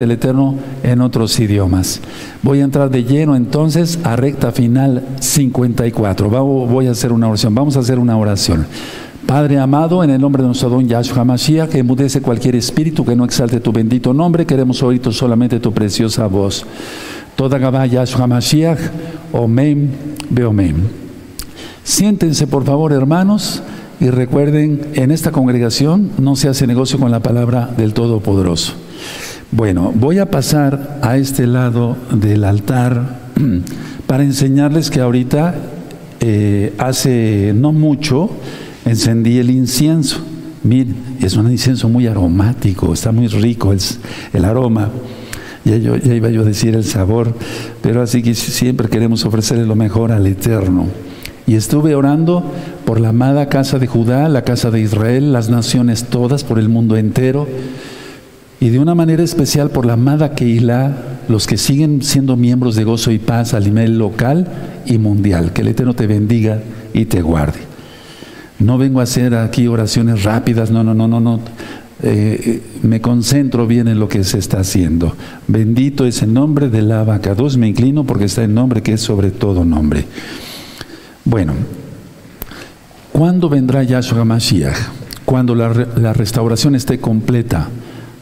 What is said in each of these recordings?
del Eterno en otros idiomas. Voy a entrar de lleno entonces a recta final 54. Voy a hacer una oración. Vamos a hacer una oración. Padre amado, en el nombre de nuestro don Yahshua Mashiach, que emudece cualquier espíritu que no exalte tu bendito nombre, queremos oír solamente tu preciosa voz. Toda Gabá Yahshua Mashiach, Omen, Beomen. Siéntense por favor, hermanos, y recuerden, en esta congregación no se hace negocio con la palabra del Todopoderoso. Bueno, voy a pasar a este lado del altar para enseñarles que ahorita, eh, hace no mucho, encendí el incienso. Miren, es un incienso muy aromático, está muy rico el, aroma. Ya, ya iba yo a decir el sabor, pero así que siempre queremos ofrecerle lo mejor al Eterno. Y estuve orando por la amada casa de Judá, la casa de Israel, las naciones todas, por el mundo entero y de una manera especial por la amada Keilah, los que siguen siendo miembros de Gozo y Paz a nivel local y mundial. Que el Eterno te bendiga y te guarde. No vengo a hacer aquí oraciones rápidas, no, no, no, no, no. Eh, me concentro bien en lo que se está haciendo. Bendito es el nombre de la dos me inclino porque está el nombre que es sobre todo nombre. Bueno, ¿cuándo vendrá Yahshua Mashiach? Cuando la, la restauración esté completa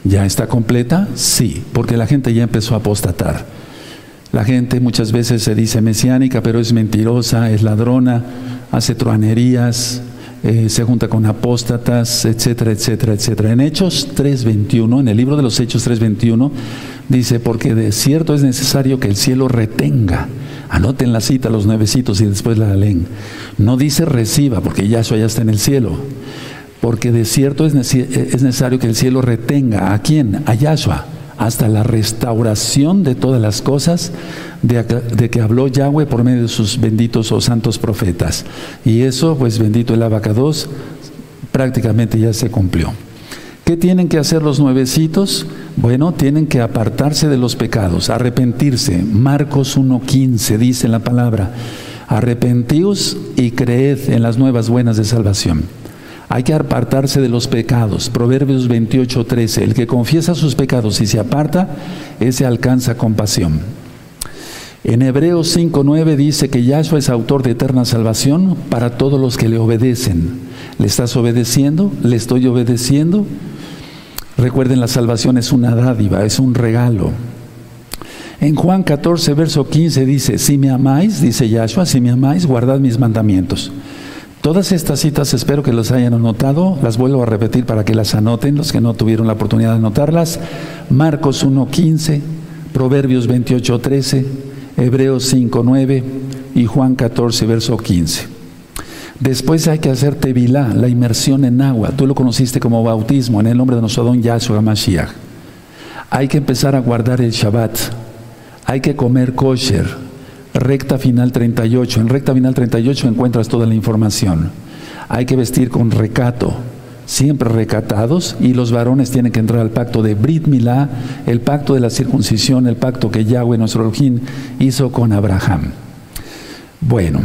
¿Ya está completa? Sí, porque la gente ya empezó a apostatar. La gente muchas veces se dice mesiánica, pero es mentirosa, es ladrona, hace truanerías, eh, se junta con apóstatas, etcétera, etcétera, etcétera. En Hechos 3.21, en el libro de los Hechos 3.21, dice, porque de cierto es necesario que el cielo retenga. Anoten la cita, los nuevecitos, y después la leen. No dice reciba, porque ya eso ya está en el cielo porque de cierto es, necesario que el cielo retenga a quién, a Yahshua, hasta la restauración de todas las cosas de, que habló Yahweh por medio de sus benditos o santos profetas. Y eso, pues bendito el abacados, prácticamente ya se cumplió. ¿Qué tienen que hacer los nuevecitos? Bueno, tienen que apartarse de los pecados, arrepentirse. Marcos 1.15 dice la palabra, arrepentíos y creed en las nuevas buenas de salvación. Hay que apartarse de los pecados. Proverbios 28, 13. El que confiesa sus pecados y se aparta, ese alcanza compasión. En Hebreos 5, 9 dice que Yahshua es autor de eterna salvación para todos los que le obedecen. ¿Le estás obedeciendo? ¿Le estoy obedeciendo? Recuerden, la salvación es una dádiva, es un regalo. En Juan 14, verso 15 dice, si me amáis, dice Yahshua, si me amáis, guardad mis mandamientos. Todas estas citas espero que los hayan anotado, las vuelvo a repetir para que las anoten los que no tuvieron la oportunidad de anotarlas. Marcos 1.15, Proverbios 28.13, Hebreos 5.9 y Juan 14, verso 15. Después hay que hacer tevilá, la inmersión en agua. Tú lo conociste como bautismo en el nombre de nuestro don Yahshua Mashiach. Hay que empezar a guardar el Shabbat. Hay que comer kosher recta final 38. En recta final 38 encuentras toda la información. Hay que vestir con recato, siempre recatados, y los varones tienen que entrar al pacto de Brit Milá, el pacto de la circuncisión, el pacto que Yahweh, nuestro Elohim, hizo con Abraham. Bueno,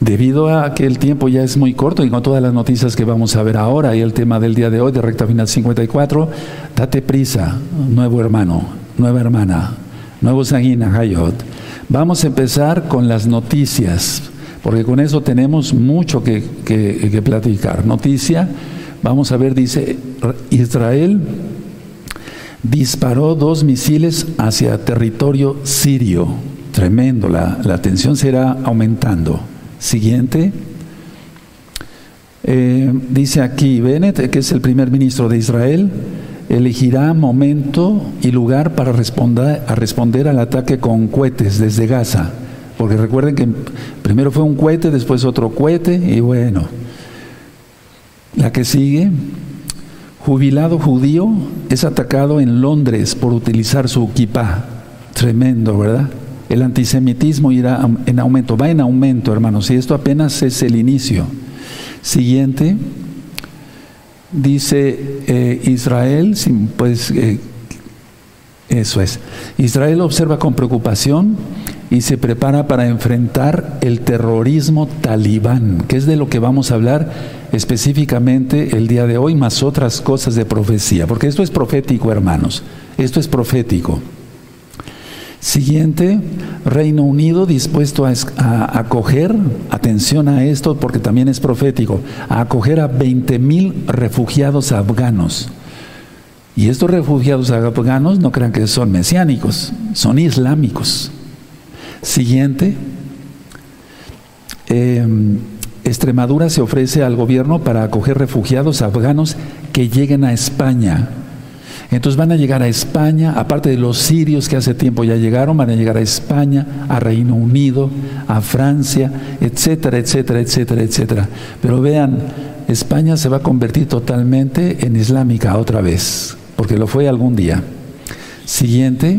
debido a que el tiempo ya es muy corto y con todas las noticias que vamos a ver ahora y el tema del día de hoy de recta final 54, date prisa, nuevo hermano, nueva hermana, nuevo Sagina Hayot Vamos a empezar con las noticias, porque con eso tenemos mucho que, platicar. Noticia, vamos a ver, dice, Israel disparó dos misiles hacia territorio sirio. Tremendo, la, la tensión será aumentando. Siguiente. Eh, dice aquí Bennett, que es el primer ministro de Israel, elegirá momento y lugar para responder, al ataque con cohetes desde Gaza. Porque recuerden que primero fue un cohete, después otro cohete, y bueno. La que sigue, jubilado judío es atacado en Londres por utilizar su kippah. Tremendo, ¿verdad? El antisemitismo irá en aumento, va en aumento, hermanos, y esto apenas es el inicio. Siguiente, dice eh, Israel, pues eso es, Israel observa con preocupación y se prepara para enfrentar el terrorismo talibán, que es de lo que vamos a hablar específicamente el día de hoy, más otras cosas de profecía, porque esto es profético, hermanos. Esto es profético. Siguiente, Reino Unido dispuesto a, acoger, atención a esto porque también es profético, a acoger a 20 mil refugiados afganos. Y estos refugiados afganos no crean que son mesiánicos, son islámicos. Siguiente, em, Extremadura se ofrece al gobierno para acoger refugiados afganos que lleguen a España. Entonces van a llegar a España, aparte de los sirios que hace tiempo ya llegaron, van a llegar a España, a Reino Unido, a Francia, etcétera, etcétera, etcétera, etcétera. Pero vean, España se va a convertir totalmente en islámica otra vez, porque lo fue algún día. Siguiente,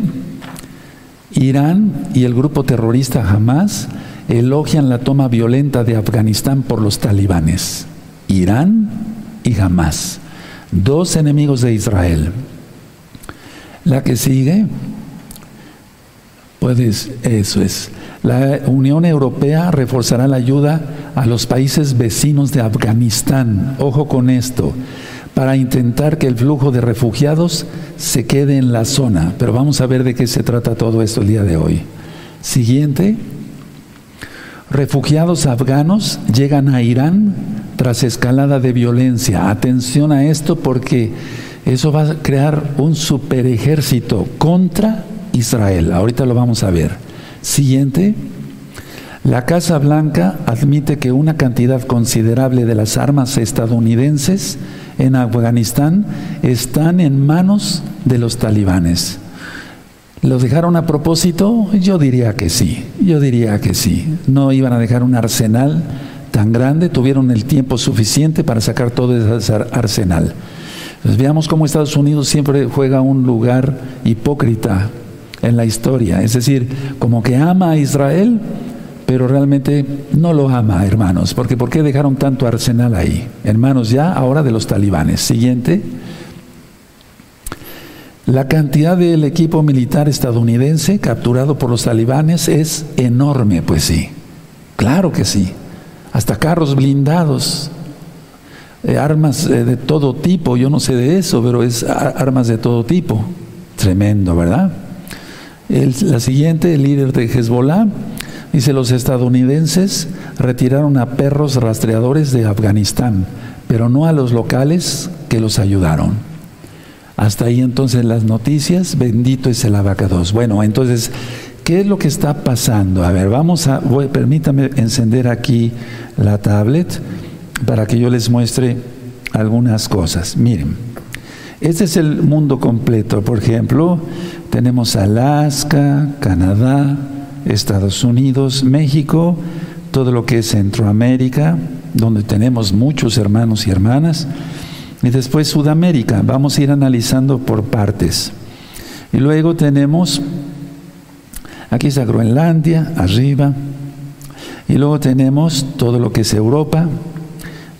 Irán y el grupo terrorista Hamas elogian la toma violenta de Afganistán por los talibanes. Irán y Hamas, dos enemigos de Israel. La que sigue, pues eso es. La Unión Europea reforzará la ayuda a los países vecinos de Afganistán. Ojo con esto para intentar que el flujo de refugiados se quede en la zona. Pero vamos a ver de qué se trata todo esto el día de hoy. Siguiente. Refugiados afganos llegan a Irán tras escalada de violencia. Atención a esto porque eso va a crear un super ejército contra Israel. Ahorita lo vamos a ver. Siguiente. La Casa Blanca admite que una cantidad considerable de las armas estadounidenses en Afganistán están en manos de los talibanes. ¿Los dejaron a propósito? Yo diría que sí, yo diría que sí. No iban a dejar un arsenal tan grande, tuvieron el tiempo suficiente para sacar todo ese arsenal. Veamos cómo Estados Unidos siempre juega un lugar hipócrita en la historia, es decir, como que ama a Israel, pero realmente no lo ama, hermanos, porque ¿por qué dejaron tanto arsenal ahí? Hermanos, ya ahora de los talibanes. Siguiente. La cantidad del equipo militar estadounidense capturado por los talibanes es enorme, pues sí. Claro que sí. Hasta carros blindados, eh, armas eh, de todo tipo, yo no sé de eso, pero es armas de todo tipo. Tremendo, ¿verdad? la siguiente, el líder de Hezbollah, Dice, los estadounidenses retiraron a perros rastreadores de Afganistán, pero no a los locales que los ayudaron. Hasta ahí entonces las noticias, bendito es el abacados. Bueno, entonces, ¿qué es lo que está pasando? A ver, vamos a, permítame encender aquí la tablet para que yo les muestre algunas cosas. Miren, este es el mundo completo. Por ejemplo, tenemos Alaska, Canadá, Estados Unidos, México, todo lo que es Centroamérica, donde tenemos muchos hermanos y hermanas, y después Sudamérica. Vamos a ir analizando por partes. Y luego tenemos, aquí está Groenlandia, arriba, y luego tenemos todo lo que es Europa,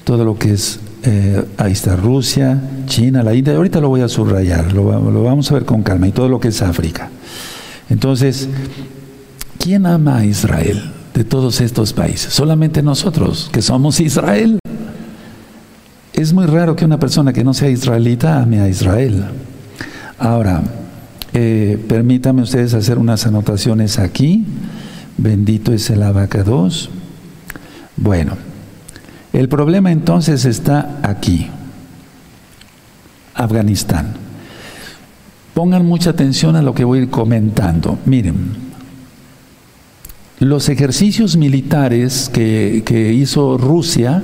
todo lo que es, eh, ahí está Rusia, China, la India, ahorita lo voy a subrayar, lo, vamos a ver con calma, y todo lo que es África. Entonces, ¿Quién ama a Israel de todos estos países? Solamente nosotros, que somos Israel. Es muy raro que una persona que no sea israelita ame a Israel. Ahora, eh, permítame ustedes hacer unas anotaciones aquí. Bendito es el abacados. Bueno, el problema entonces está aquí. Afganistán. Pongan mucha atención a lo que voy a ir comentando. Miren, los ejercicios militares que, hizo Rusia,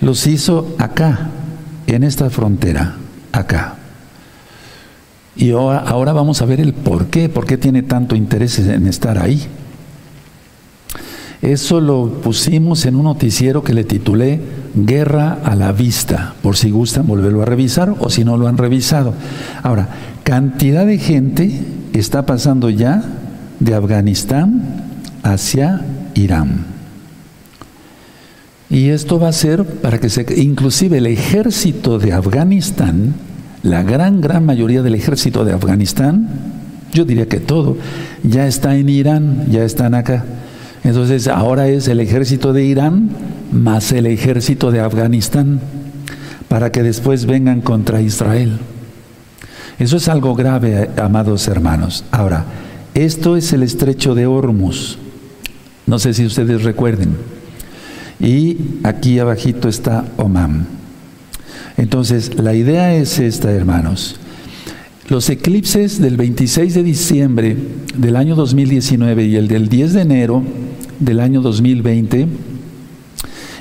los hizo acá, en esta frontera, acá. Y ahora, ahora, vamos a ver el por qué, por qué tiene tanto interés en estar ahí. Eso lo pusimos en un noticiero que le titulé Guerra a la Vista, por si gustan volverlo a revisar o si no lo han revisado. Ahora, cantidad de gente está pasando ya de Afganistán hacia Irán. Y esto va a ser para que se, inclusive el ejército de Afganistán, la gran, gran mayoría del ejército de Afganistán, yo diría que todo, ya está en Irán, ya están acá. Entonces ahora es el ejército de Irán más el ejército de Afganistán, para que después vengan contra Israel. Eso es algo grave, amados hermanos. Ahora, esto es el estrecho de Hormuz. No sé si ustedes recuerden. Y aquí abajito está Oman. Entonces, la idea es esta, hermanos. Los eclipses del 26 de diciembre del año 2019 y el del 10 de enero del año 2020,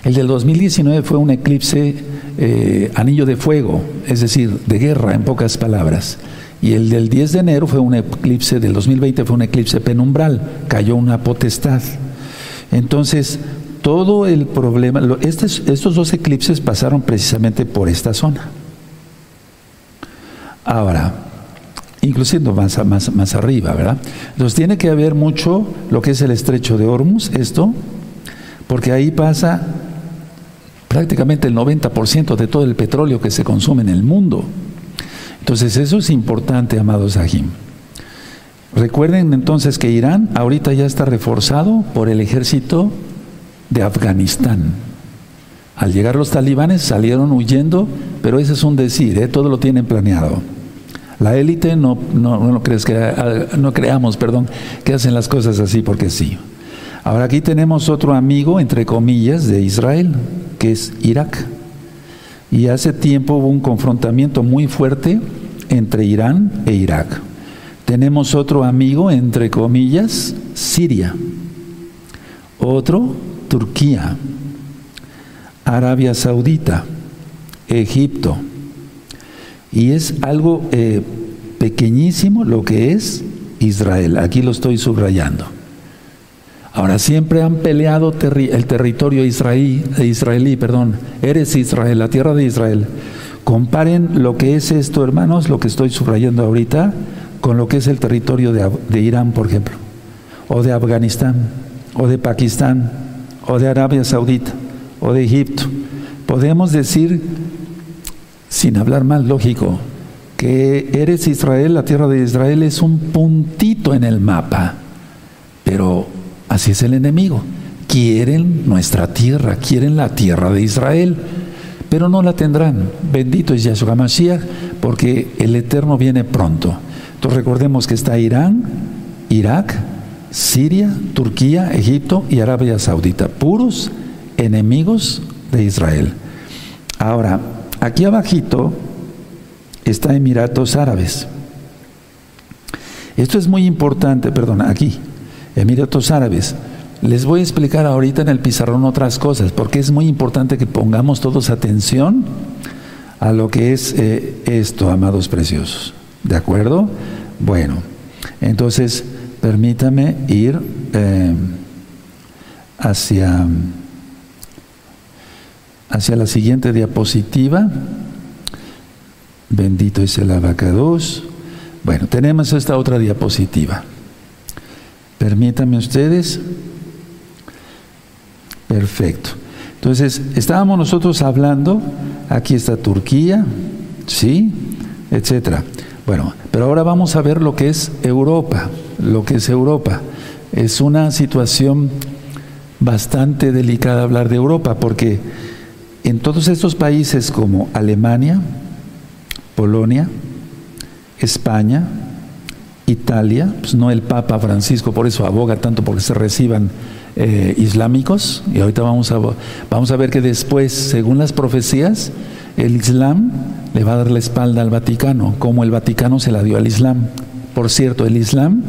el del 2019 fue un eclipse eh, anillo de fuego, es decir, de guerra en pocas palabras. Y el del 10 de enero fue un eclipse, del 2020 fue un eclipse penumbral, cayó una potestad. Entonces, todo el problema, estos, estos dos eclipses pasaron precisamente por esta zona. Ahora, inclusive más, más, arriba, ¿verdad? Entonces tiene que haber mucho lo que es el estrecho de Hormuz, esto, porque ahí pasa prácticamente el 90% de todo el petróleo que se consume en el mundo. Entonces eso es importante, amados Ajim. Recuerden entonces que Irán ahorita ya está reforzado por el ejército de Afganistán. Al llegar los talibanes salieron huyendo, pero ese es un decir, ¿eh? todo lo tienen planeado. La élite no, no, no, crees que, ah, no creamos, perdón, que hacen las cosas así porque sí. Ahora aquí tenemos otro amigo, entre comillas, de Israel, que es Irak. Y hace tiempo hubo un confrontamiento muy fuerte entre Irán e Irak. Tenemos otro amigo, entre comillas, Siria. Otro, Turquía, Arabia Saudita, Egipto. Y es algo eh, pequeñísimo lo que es Israel. Aquí lo estoy subrayando. Ahora, siempre han peleado el territorio israelí, israelí, perdón. Eres Israel, la tierra de Israel. Comparen lo que es esto, hermanos, lo que estoy subrayando ahorita, con lo que es el territorio de Irán, por ejemplo, o de Afganistán, o de Pakistán, o de Arabia Saudita o de Egipto. Podemos decir, sin hablar mal, lógico, que eres Israel, la tierra de Israel es un puntito en el mapa, pero así es el enemigo. Quieren nuestra tierra, quieren la tierra de Israel, pero no la tendrán. Bendito es Yahshua Mashiach, porque el Eterno viene pronto. Entonces recordemos que está Irán, Irak, Siria, Turquía, Egipto y Arabia Saudita, puros enemigos de Israel. Ahora, aquí abajito está Emiratos Árabes. Esto es muy importante, perdón, aquí, Emiratos Árabes. Les voy a explicar ahorita en el pizarrón otras cosas, porque es muy importante que pongamos todos atención a lo que es eh, esto, amados preciosos. ¿De acuerdo? Bueno, entonces permítame ir eh, hacia, hacia la siguiente diapositiva. Bendito es el abacados. Bueno, tenemos esta otra diapositiva. Permítanme ustedes. Perfecto. Entonces, estábamos nosotros hablando, aquí está Turquía, ¿sí? Etcétera. Bueno, pero ahora vamos a ver lo que es Europa lo que es Europa. Es una situación bastante delicada hablar de Europa porque en todos estos países como Alemania, Polonia, España, Italia, pues no el Papa Francisco, por eso aboga tanto porque se reciban eh, islámicos, y ahorita vamos a, vamos a ver que después, según las profecías, el Islam le va a dar la espalda al Vaticano, como el Vaticano se la dio al Islam. Por cierto, el Islam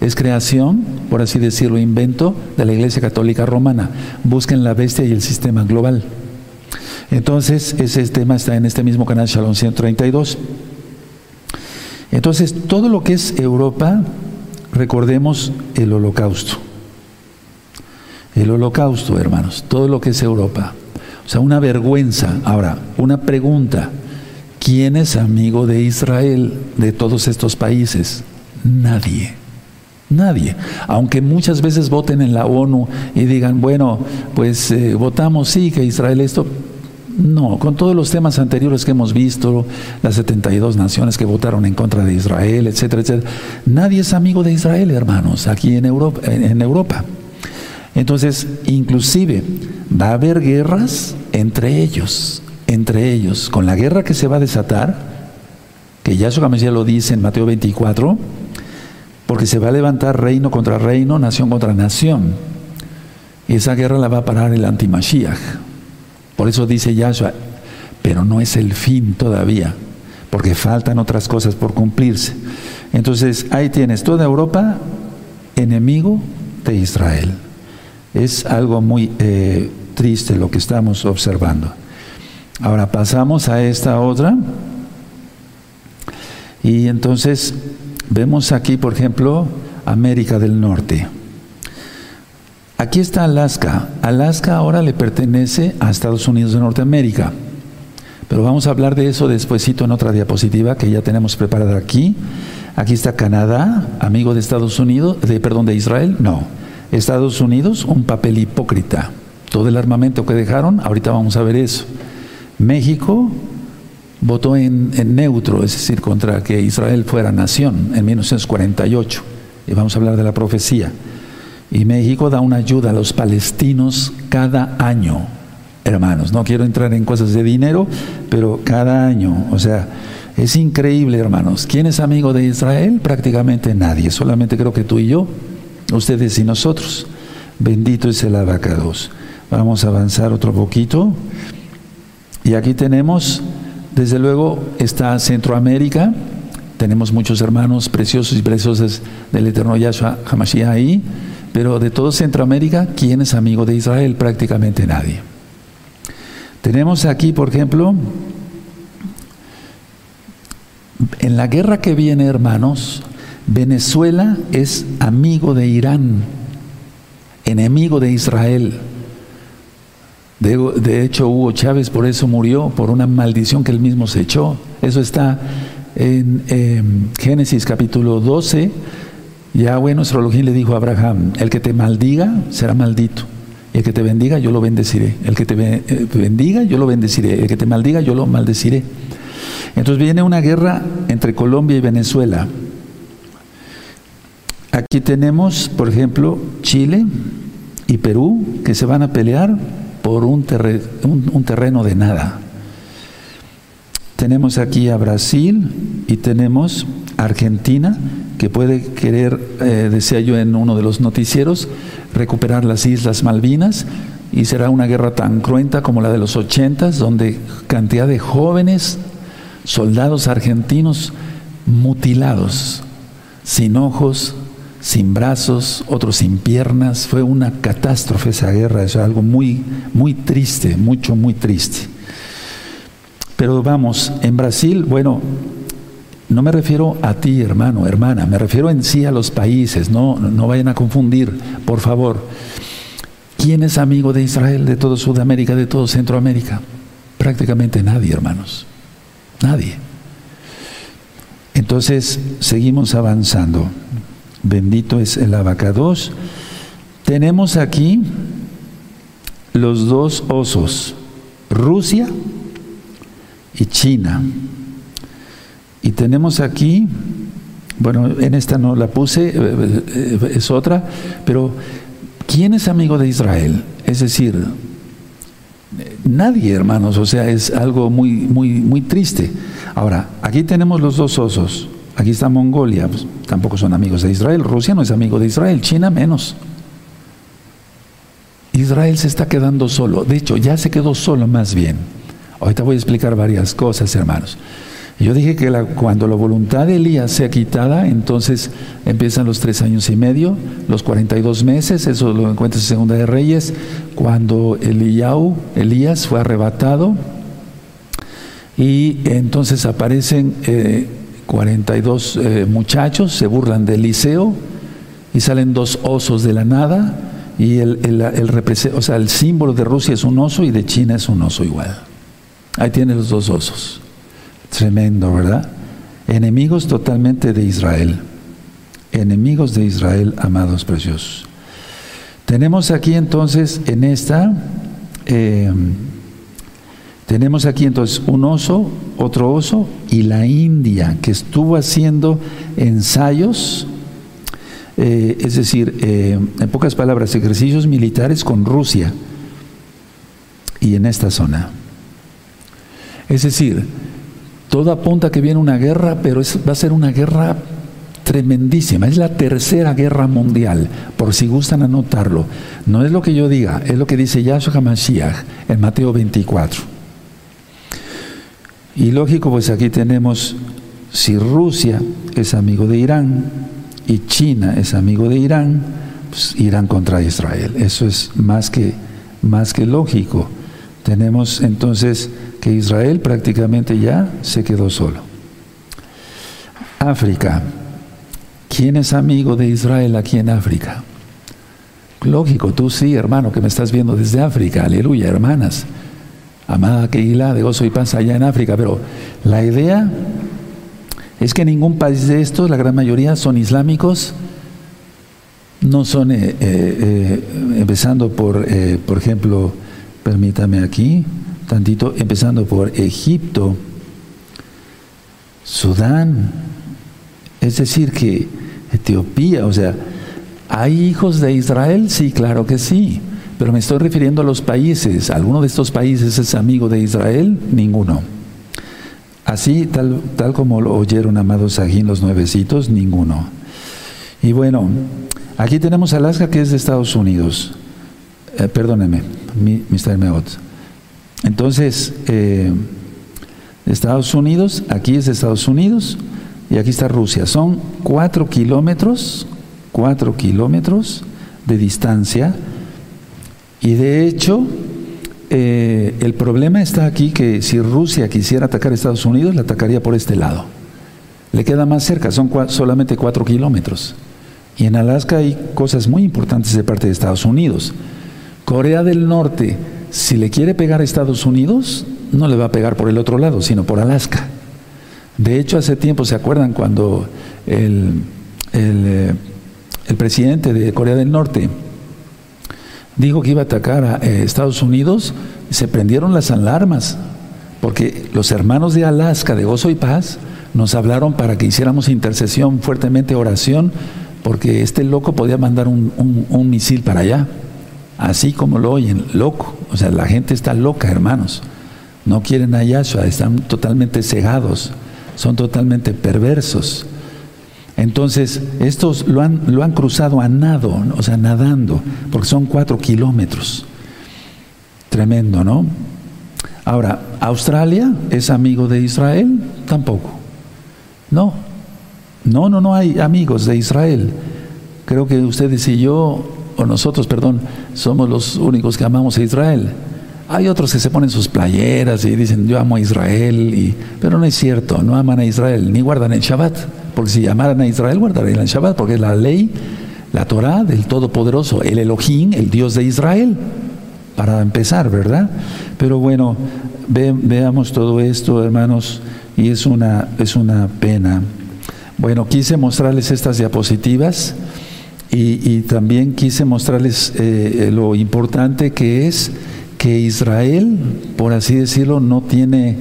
es creación, por así decirlo, invento de la Iglesia Católica Romana. Busquen la bestia y el sistema global. Entonces, ese tema está en este mismo canal Shalom 132. Entonces, todo lo que es Europa, recordemos el holocausto. El holocausto, hermanos, todo lo que es Europa. O sea, una vergüenza. Ahora, una pregunta. ¿Quién es amigo de Israel de todos estos países? Nadie. Nadie. Aunque muchas veces voten en la ONU y digan, bueno, pues eh, votamos sí que Israel esto. No, con todos los temas anteriores que hemos visto, las 72 naciones que votaron en contra de Israel, etcétera, etcétera, nadie es amigo de Israel, hermanos, aquí en Europa. En Europa. Entonces, inclusive va a haber guerras entre ellos, entre ellos. Con la guerra que se va a desatar, que Yahshua Mashiach lo dice en Mateo 24, porque se va a levantar reino contra reino, nación contra nación. Y esa guerra la va a parar el antimashiach. Por eso dice Yahshua, pero no es el fin todavía, porque faltan otras cosas por cumplirse. Entonces ahí tienes toda Europa enemigo de Israel. Es algo muy eh, triste lo que estamos observando. Ahora pasamos a esta otra. Y entonces vemos aquí, por ejemplo, América del Norte. Aquí está Alaska. Alaska ahora le pertenece a Estados Unidos de Norteamérica. Pero vamos a hablar de eso despuesito en otra diapositiva que ya tenemos preparada aquí. Aquí está Canadá, amigo de Estados Unidos, de perdón, de Israel. No. Estados Unidos, un papel hipócrita. Todo el armamento que dejaron, ahorita vamos a ver eso. México votó en, neutro, es decir, contra que Israel fuera nación en 1948. Y vamos a hablar de la profecía. Y México da una ayuda a los palestinos cada año, hermanos. No quiero entrar en cosas de dinero, pero cada año. O sea, es increíble, hermanos. ¿Quién es amigo de Israel? Prácticamente nadie. Solamente creo que tú y yo, ustedes y nosotros. Bendito es el abacados. Vamos a avanzar otro poquito. Y aquí tenemos, desde luego, está Centroamérica. Tenemos muchos hermanos preciosos y preciosas del eterno Yahshua Hamashiach ahí. Pero de todo Centroamérica, ¿quién es amigo de Israel? Prácticamente nadie. Tenemos aquí, por ejemplo, en la guerra que viene, hermanos, Venezuela es amigo de Irán, enemigo de Israel. De, hecho, Hugo Chávez por eso murió, por una maldición que él mismo se echó. Eso está en Génesis capítulo 12. Yahweh, nuestro Elohim, le dijo a Abraham, el que te maldiga será maldito. Y el que te bendiga, yo lo bendeciré. El que te eh, bendiga, yo lo bendeciré. El que te maldiga, yo lo maldeciré. Entonces viene una guerra entre Colombia y Venezuela. Aquí tenemos, por ejemplo, Chile y Perú que se van a pelear por un, terreno de nada. Tenemos aquí a Brasil y tenemos Argentina que puede querer, eh, decía yo en uno de los noticieros, recuperar las Islas Malvinas y será una guerra tan cruenta como la de los ochentas, donde cantidad de jóvenes soldados argentinos mutilados, sin ojos, sin brazos, otros sin piernas. Fue una catástrofe esa guerra, es algo muy, muy triste, mucho, muy triste. Pero vamos, en Brasil, bueno, no me refiero a ti, hermano, hermana, me refiero en sí a los países, no, no vayan a confundir, por favor. ¿Quién es amigo de Israel, de todo Sudamérica, de todo Centroamérica? Prácticamente nadie, hermanos. Nadie. Entonces, seguimos avanzando. Bendito es el abacados. Tenemos aquí los dos osos, Rusia y China. Y tenemos aquí, bueno, en esta no la puse, eh, eh, es otra, pero ¿quién es amigo de Israel? Es decir, Nadie, hermanos, o sea, es algo muy, muy, muy triste. Ahora, aquí tenemos los dos osos. Aquí está Mongolia, pues, tampoco son amigos de Israel. Rusia no es amigo de Israel, China menos. Israel se está quedando solo. De hecho, ya se quedó solo más bien. Ahorita voy a explicar varias cosas, hermanos. Yo dije que cuando la voluntad de Elías sea quitada, entonces empiezan los tres años y medio, los 42 meses, eso lo encuentras en Segunda de Reyes, cuando Eliau, Elías fue arrebatado y entonces aparecen 42 eh, eh, muchachos, se burlan de Eliseo y salen dos osos de la nada y el, o sea, el símbolo de Rusia es un oso y de China es un oso igual. Ahí tiene los dos osos. Tremendo, ¿verdad? Enemigos totalmente de Israel. Enemigos de Israel, amados preciosos. Tenemos aquí entonces en esta, em, tenemos aquí entonces un oso, otro oso y la India que estuvo haciendo ensayos, eh, es decir, em, en pocas palabras, ejercicios militares con Rusia y en esta zona. Es decir, Todo apunta que viene una guerra, pero va a ser una guerra tremendísima. Es la tercera guerra mundial, por si gustan anotarlo. No es lo que yo diga, es lo que dice Yahshua HaMashiach en Mateo 24. Y lógico, pues aquí tenemos, si Rusia es amigo de Irán y China es amigo de Irán, pues Irán contra Israel. Eso es más que, más que lógico. Tenemos entonces que Israel prácticamente ya se quedó solo. África. ¿Quién es amigo de Israel aquí en África? Lógico, tú sí, hermano, que me estás viendo desde África. Aleluya, hermanas. Amada Keila, de gozo y paz allá en África. Pero la idea es que ningún país de estos, la gran mayoría, son islámicos. No son, eh, eh, eh, empezando por, por ejemplo, permítame aquí, tantito, empezando por Egipto, Sudán, es decir, que Etiopía, o sea, ¿hay hijos de Israel? Sí, claro que sí, pero me estoy refiriendo a los países. ¿Alguno de estos países es amigo de Israel? Ninguno. Así, tal, tal como lo oyeron amados aquí los nuevecitos, ninguno. Y bueno, aquí tenemos Alaska que es de Estados Unidos. Eh, perdóneme, Mr. Meot. Entonces, eh, Estados Unidos, aquí es Estados Unidos y aquí está Rusia. Son cuatro kilómetros, cuatro kilómetros de distancia. Y de hecho, eh, el problema está aquí que si Rusia quisiera atacar a Estados Unidos, la atacaría por este lado. Le queda más cerca, son solamente cuatro kilómetros. Y en Alaska hay cosas muy importantes de parte de Estados Unidos. Corea del Norte, si le quiere pegar a Estados Unidos, no le va a pegar por el otro lado, sino por Alaska. De hecho, hace tiempo, ¿se acuerdan cuando el, el, eh, presidente de Corea del Norte dijo que iba a atacar a eh, Estados Unidos? Se prendieron las alarmas, porque los hermanos de Alaska, de Gozo y Paz, nos hablaron para que hiciéramos intercesión, fuertemente oración, porque este loco podía mandar un, un misil para allá así como lo oyen, loco. O sea, la gente está loca, hermanos. No quieren a Yahshua, están totalmente cegados, son totalmente perversos. Entonces, estos lo han, lo han cruzado a nado, o sea, nadando, porque son cuatro kilómetros. Tremendo, ¿no? Ahora, ¿Australia es amigo de Israel? Tampoco. No, no, no, no hay amigos de Israel. Creo que ustedes y yo o nosotros, perdón, somos los únicos que amamos a Israel. Hay otros que se ponen sus playeras y dicen yo amo a Israel, y, pero no es cierto, no aman a Israel, ni guardan el Shabbat, porque si amaran a Israel guardarían el Shabbat, porque es la ley, la Torah del Todopoderoso, el Elohim, el Dios de Israel, para empezar, ¿verdad? Pero bueno, veamos todo esto, hermanos, y es una, es una pena. Bueno, quise mostrarles estas diapositivas. Y, también quise mostrarles eh, lo importante que es que Israel, por así decirlo, no tiene,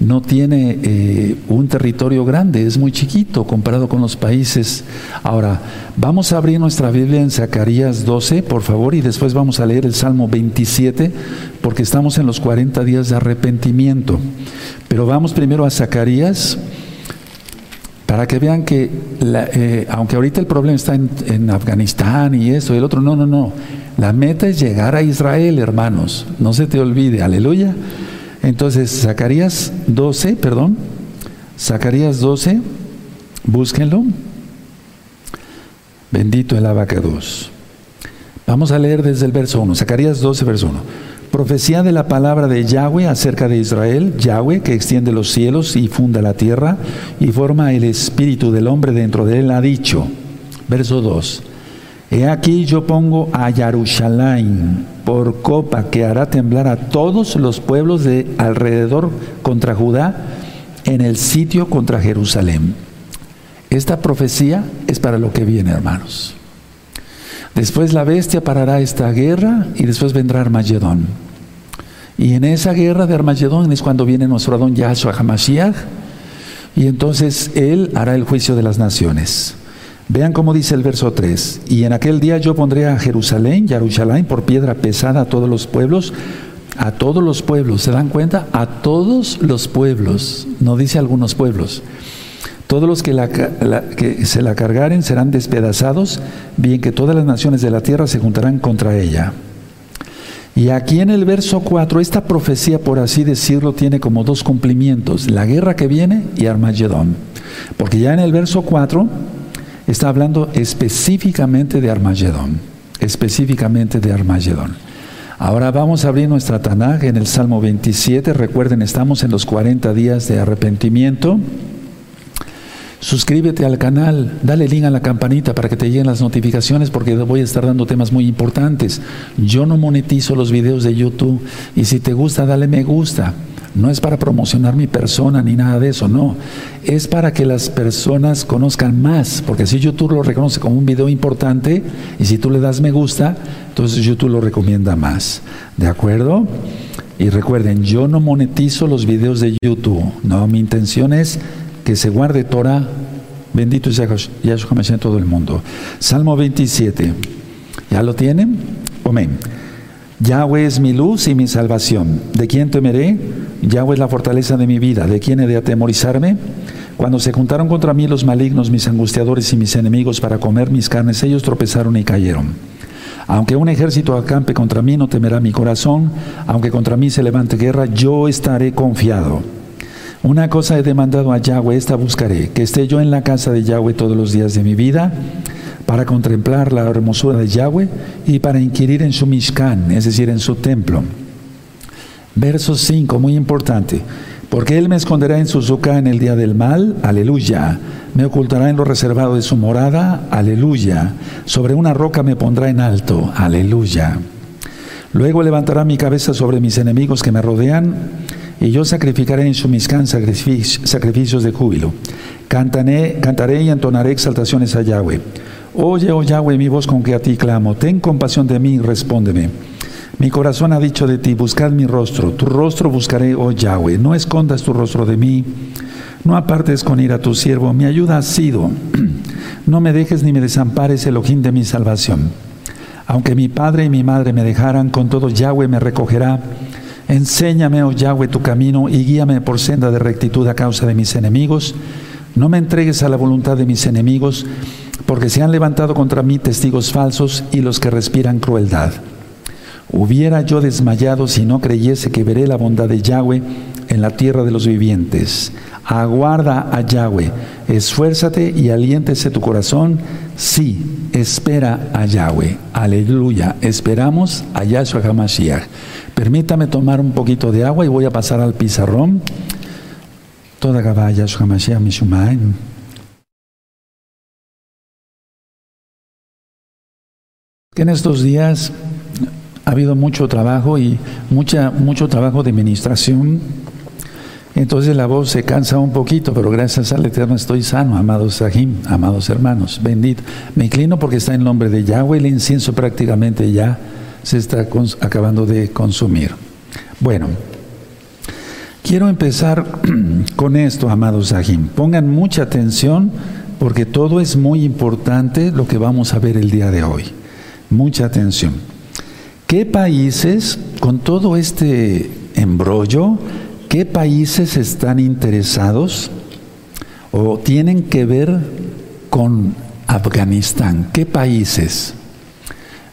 no tiene eh, un territorio grande, es muy chiquito comparado con los países. Ahora, vamos a abrir nuestra Biblia en Zacarías 12, por favor, y después vamos a leer el Salmo 27, porque estamos en los 40 días de arrepentimiento. Pero vamos primero a Zacarías para que vean que, eh, aunque ahorita el problema está en, Afganistán y eso y el otro, no, no, no. La meta es llegar a Israel, hermanos. No se te olvide, aleluya. Entonces, Zacarías 12, perdón, Zacarías 12, búsquenlo. Bendito el abacados. Vamos a leer desde el verso 1, Zacarías 12, verso 1. Profecía de la palabra de Yahweh acerca de Israel, Yahweh que extiende los cielos y funda la tierra y forma el espíritu del hombre dentro de él, ha dicho, verso 2, He aquí yo pongo a Yarushalayim por copa que hará temblar a todos los pueblos de alrededor contra Judá en el sitio contra Jerusalén. Esta profecía es para lo que viene, hermanos. Después la bestia parará esta guerra y después vendrá Armagedón. Y en esa guerra de Armagedón es cuando viene nuestro Adón Yahshua HaMashiach y entonces Él hará el juicio de las naciones. Vean cómo dice el verso 3. Y en aquel día yo pondré a Jerusalén, Jerusalén, por piedra pesada a todos los pueblos, a todos los pueblos. ¿Se dan cuenta? A todos los pueblos. No dice algunos pueblos. Todos los que, se la cargaren serán despedazados, bien que todas las naciones de la tierra se juntarán contra ella. Y aquí en el verso 4, esta profecía, por así decirlo, tiene como dos cumplimientos, la guerra que viene y Armagedón. Porque ya en el verso 4 está hablando específicamente de Armagedón, específicamente de Armagedón. Ahora vamos a abrir nuestra Tanaj en el Salmo 27. Recuerden, estamos en los 40 días de arrepentimiento. Suscríbete al canal, dale link a la campanita para que te lleguen las notificaciones porque voy a estar dando temas muy importantes. Yo no monetizo los videos de YouTube y si te gusta, dale me gusta. No es para promocionar mi persona ni nada de eso, no. Es para que las personas conozcan más, porque si YouTube lo reconoce como un video importante y si tú le das me gusta, entonces YouTube lo recomienda más. ¿De acuerdo? Y recuerden, yo no monetizo los videos de YouTube, no, mi intención es que se guarde Torah. Bendito sea Yahshua Mashiach todo el mundo. Salmo 27. ¿Ya lo tienen? Amén. Yahweh es mi luz y mi salvación. ¿De quién temeré? Yahweh es la fortaleza de mi vida. ¿De quién he de atemorizarme? Cuando se juntaron contra mí los malignos, mis angustiadores y mis enemigos para comer mis carnes, ellos tropezaron y cayeron. Aunque un ejército acampe contra mí, no temerá mi corazón. Aunque contra mí se levante guerra, yo estaré confiado. Una cosa he demandado a Yahweh, esta buscaré, que esté yo en la casa de Yahweh todos los días de mi vida, para contemplar la hermosura de Yahweh y para inquirir en su Mishkan, es decir, en su templo. Verso 5, muy importante. Porque Él me esconderá en su zucá en el día del mal, aleluya. Me ocultará en lo reservado de su morada, aleluya. Sobre una roca me pondrá en alto, aleluya. Luego levantará mi cabeza sobre mis enemigos que me rodean y yo sacrificaré en su miscán sacrificios de júbilo. Cantaré, cantaré y entonaré exaltaciones a Yahweh. Oye, oh Yahweh, mi voz con que a ti clamo. Ten compasión de mí respóndeme. Mi corazón ha dicho de ti, buscad mi rostro. Tu rostro buscaré, oh Yahweh. No escondas tu rostro de mí. No apartes con ira a tu siervo. Mi ayuda ha sido. No me dejes ni me desampares el ojín de mi salvación. Aunque mi padre y mi madre me dejaran, con todo Yahweh me recogerá Enséñame, oh Yahweh, tu camino y guíame por senda de rectitud a causa de mis enemigos. No me entregues a la voluntad de mis enemigos, porque se han levantado contra mí testigos falsos y los que respiran crueldad. Hubiera yo desmayado si no creyese que veré la bondad de Yahweh en la tierra de los vivientes. Aguarda a Yahweh, esfuérzate y aliéntese tu corazón. Sí, espera a Yahweh. Aleluya. Esperamos a Yahshua HaMashiach. Permítame tomar un poquito de agua y voy a pasar al pizarrón. Toda Gabaya Yahshua Mishumain. Que en estos días ha habido mucho trabajo y mucha, mucho trabajo de administración. Entonces la voz se cansa un poquito, pero gracias al Eterno estoy sano, amados Sahim, amados hermanos. Bendito. Me inclino porque está en nombre de Yahweh, el incienso prácticamente ya se está acabando de consumir. Bueno, quiero empezar con esto, amados Sahim. Pongan mucha atención porque todo es muy importante lo que vamos a ver el día de hoy. Mucha atención. ¿Qué países, con todo este embrollo, qué países están interesados o tienen que ver con Afganistán? ¿Qué países?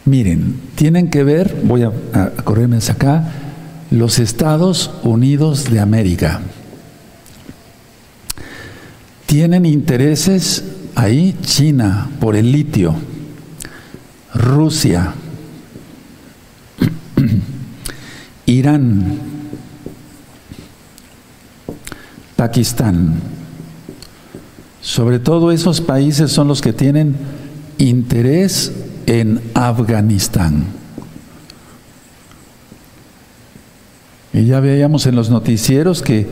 Miren, tienen que ver, voy a, correrme hacia acá, los Estados Unidos de América. Tienen intereses ahí China por el litio, Rusia, Irán, Pakistán. Sobre todo esos países son los que tienen interés en Afganistán. Y ya veíamos en los noticieros que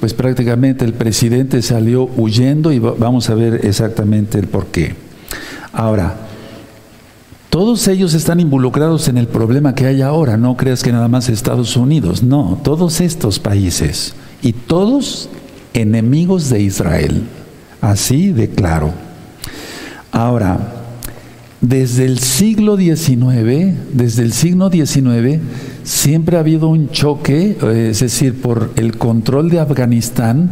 pues prácticamente el presidente salió huyendo y vamos a ver exactamente el por qué. Ahora, todos ellos están involucrados en el problema que hay ahora, no creas que nada más Estados Unidos, no, todos estos países y todos enemigos de Israel, así de claro. Ahora, desde el siglo XIX, desde el siglo XIX, siempre ha habido un choque, eh, es decir, por el control de Afganistán,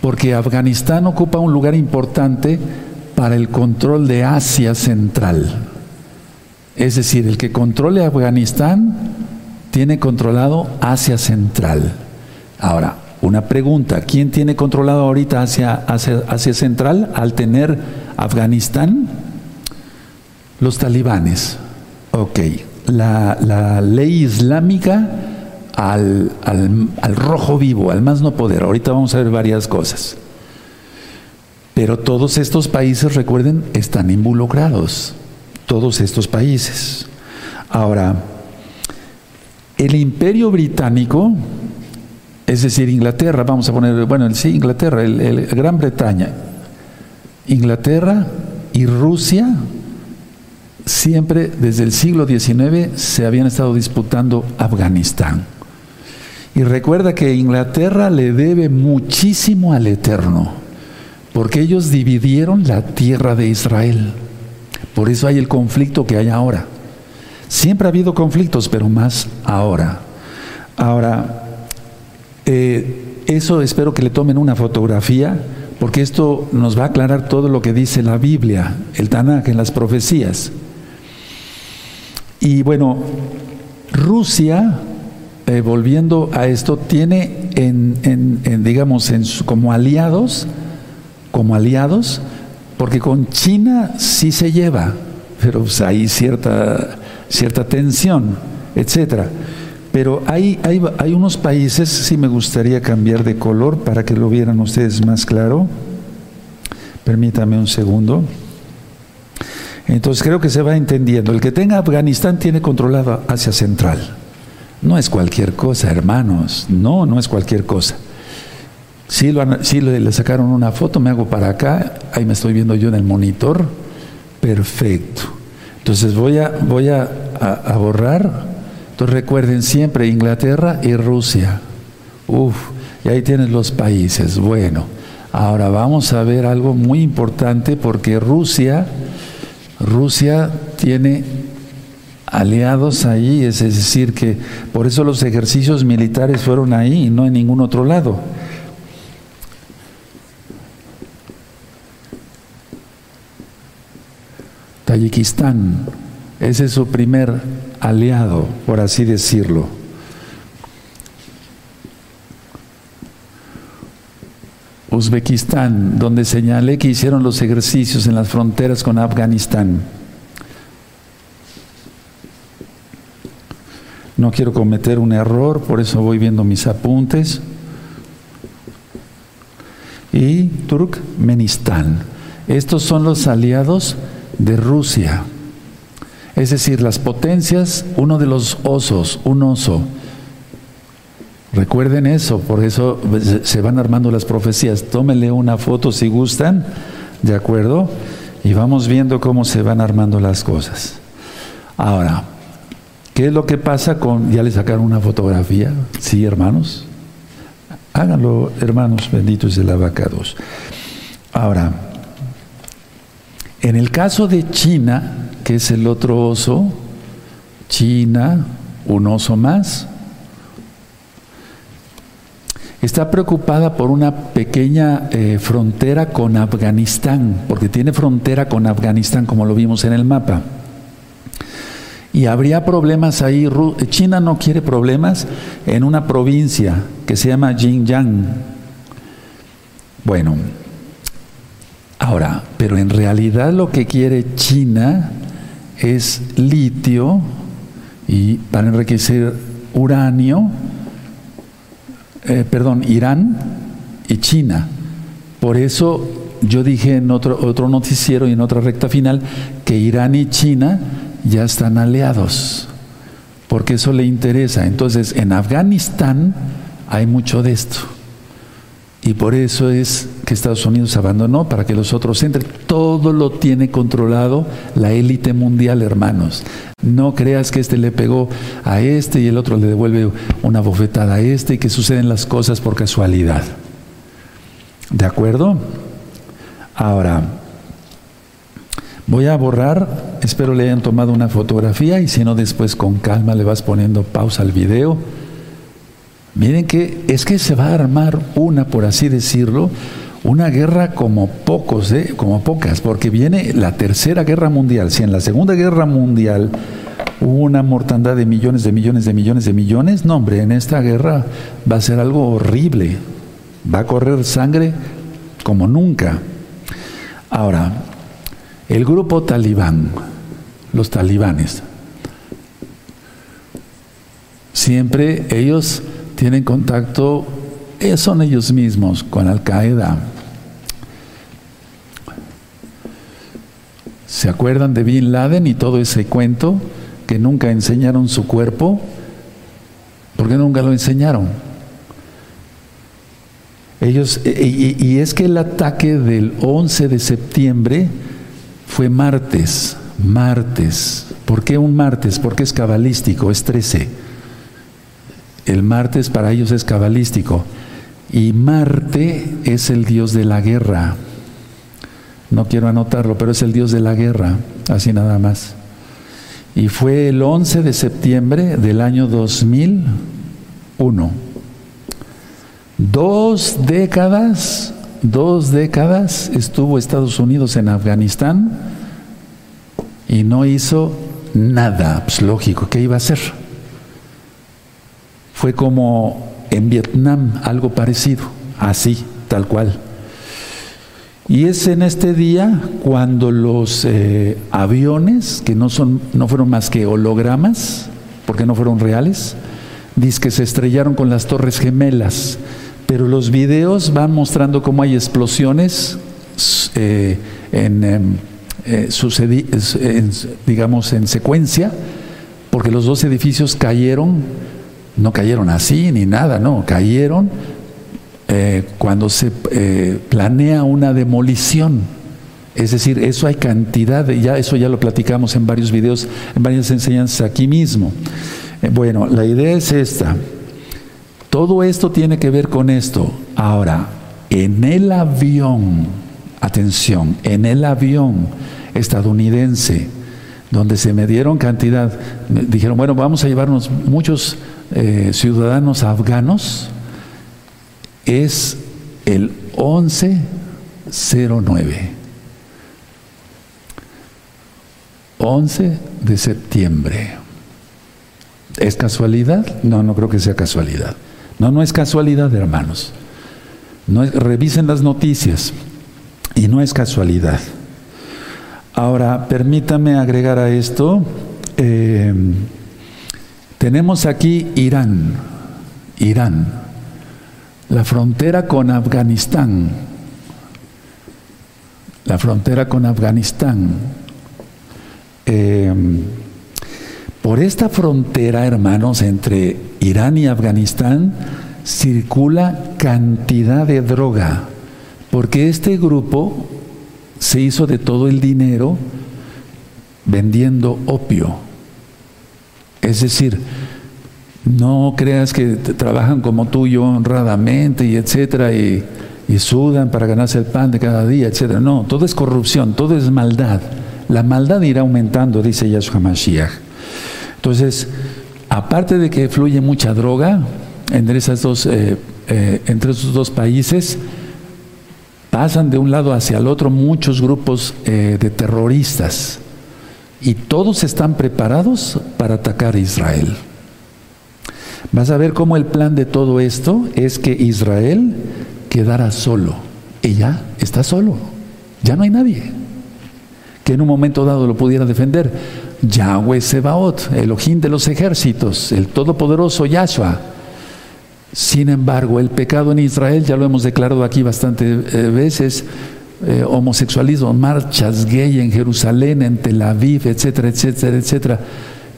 porque Afganistán ocupa un lugar importante para el control de Asia Central. Es decir, el que controle Afganistán tiene controlado Asia Central. Ahora, una pregunta, ¿quién tiene controlado ahorita Asia, Asia Central al tener Afganistán? Los talibanes. Ok, la, ley islámica al, al, rojo vivo, al más no poder. Ahorita vamos a ver varias cosas. Pero todos estos países, recuerden, están involucrados. Todos estos países. Ahora, el imperio británico, es decir, Inglaterra, vamos a poner, bueno, sí, Inglaterra, el Gran Bretaña, Inglaterra y Rusia siempre desde el siglo XIX se habían estado disputando Afganistán. Y recuerda que Inglaterra le debe muchísimo al Eterno, porque ellos dividieron la tierra de Israel. Por eso hay el conflicto que hay ahora. Siempre ha habido conflictos, pero más ahora. Ahora, eh, eso espero que le tomen una fotografía, porque esto nos va a aclarar todo lo que dice la Biblia, el Tanakh, en las profecías. Y bueno, Rusia, eh, volviendo a esto, tiene en, digamos, en como aliados, como aliados, porque con China sí se lleva, pero pues, hay cierta, cierta tensión, etcétera. Pero hay, hay, hay unos países, sí me gustaría cambiar de color para que lo vieran ustedes más claro. Permítame un segundo. Entonces creo que se va entendiendo. El que tenga Afganistán tiene controlado Asia Central. No es cualquier cosa, hermanos. No, no es cualquier cosa. Si, lo, le, sacaron una foto, me hago para acá, ahí me estoy viendo yo en el monitor. Perfecto. Entonces voy a, voy a, a borrar. Entonces recuerden siempre Inglaterra y Rusia. Uf, y ahí tienen los países. Bueno, ahora vamos a ver algo muy importante porque Rusia Rusia tiene aliados ahí, es decir, que por eso los ejercicios militares fueron ahí y no en ningún otro lado. Tayikistán, ese es su primer aliado, por así decirlo. Uzbekistán, donde señalé que hicieron los ejercicios en las fronteras con Afganistán. No quiero cometer un error, por eso voy viendo mis apuntes. Y Turkmenistán. Estos son los aliados de Rusia. Es decir, las potencias, uno de los osos, un oso, Recuerden eso, por eso se van armando las profecías. Tómenle una foto si gustan, ¿de acuerdo? Y vamos viendo cómo se van armando las cosas. Ahora, ¿qué es lo que pasa con... ¿Ya le sacaron una fotografía? Sí, hermanos. Háganlo, hermanos benditos de la vaca 2. Ahora, en el caso de China, que es el otro oso, China, un oso más, está preocupada por una pequeña eh, frontera con Afganistán, porque tiene frontera con Afganistán, como lo vimos en el mapa. Y habría problemas ahí. China no quiere problemas en una provincia que se llama Xinjiang. Bueno, ahora, pero en realidad lo que quiere China es litio y para enriquecer uranio eh, perdón, Irán y China. Por eso yo dije en otro, otro noticiero y en otra recta final que Irán y China ya están aliados, porque eso le interesa. Entonces, en Afganistán hay mucho de esto. Y por eso es que Estados Unidos abandonó para que los otros entren. Todo lo tiene controlado la élite mundial, hermanos. No creas que este le pegó a este y el otro le devuelve una bofetada a este y que suceden las cosas por casualidad. ¿De acuerdo? Ahora, Voy a borrar, espero le hayan tomado una fotografía y si no después con calma le vas poniendo pausa al video. Miren que es que se va a armar una, por así decirlo, una guerra como pocos, como pocas, porque viene la tercera guerra mundial. Si en la segunda guerra mundial hubo una mortandad de millones, de millones, de millones, de millones, no hombre, en esta guerra va a ser algo horrible. Va a correr sangre como nunca. Ahora, el grupo talibán, los talibanes, siempre ellos tienen contacto, son ellos mismos con Al Qaeda. ¿Se acuerdan de Bin Laden y todo ese cuento que nunca enseñaron su cuerpo? ¿Por qué nunca lo enseñaron? Ellos, y, y, es que el ataque del 11 de septiembre fue martes, martes. ¿Por qué un martes? Porque es cabalístico, es 13. El martes para ellos es cabalístico. Y Marte es el dios de la guerra. No quiero anotarlo, pero es el dios de la guerra, así nada más. Y fue el 11 de septiembre del año 2001. Dos décadas, dos décadas estuvo Estados Unidos en Afganistán y no hizo nada. Pues lógico, ¿qué iba a hacer? Fue como en Vietnam, algo parecido, así, tal cual. Y es en este día cuando los eh, aviones, que no, son, no fueron más que hologramas, porque no fueron reales, dice que se estrellaron con las torres gemelas, pero los videos van mostrando cómo hay explosiones eh, en, eh, digamos, en secuencia, porque los dos edificios cayeron no cayeron así ni nada, no, cayeron eh, cuando se eh, planea una demolición. Es decir, eso hay cantidad, ya eso ya lo platicamos en varios videos, en varias enseñanzas aquí mismo. Eh, bueno, la idea es esta. Todo esto tiene que ver con esto. Ahora, en el avión, atención, en el avión estadounidense, donde se me dieron cantidad, dijeron, bueno, vamos a llevarnos muchos eh, ciudadanos afganos es el 1109. 11 de septiembre. ¿Es casualidad? No, no creo que sea casualidad. No, no es casualidad, hermanos. No revisen las noticias y no es casualidad. Ahora, permítame agregar a esto. Eh, tenemos aquí Irán, Irán, la frontera con Afganistán, la frontera con Afganistán. Em, por esta frontera, hermanos, entre Irán y Afganistán, circula cantidad de droga, porque este grupo se hizo de todo el dinero vendiendo opio. Es decir, no creas que trabajan como tú y yo honradamente y etcétera y, sudan para ganarse el pan de cada día, etcétera. No, todo es corrupción, todo es maldad. La maldad irá aumentando, dice Yahshua Mashiach. Entonces, aparte de que fluye mucha droga entre, esas dos, eh, eh, entre esos dos países, pasan de un lado hacia el otro muchos grupos eh, de terroristas y todos están preparados para atacar a Israel. Vas a ver cómo el plan de todo esto es que Israel quedara solo. Ya está solo. Ya no hay nadie que en un momento dado lo pudiera defender. Yahweh Sebaot, el ojín de los ejércitos, el todopoderoso Yahshua. Sin embargo, el pecado en Israel, ya lo hemos declarado aquí bastantes eh, veces, eh, homosexualismo, marchas gay en Jerusalén, en Tel Aviv, etcétera, etcétera, etcétera.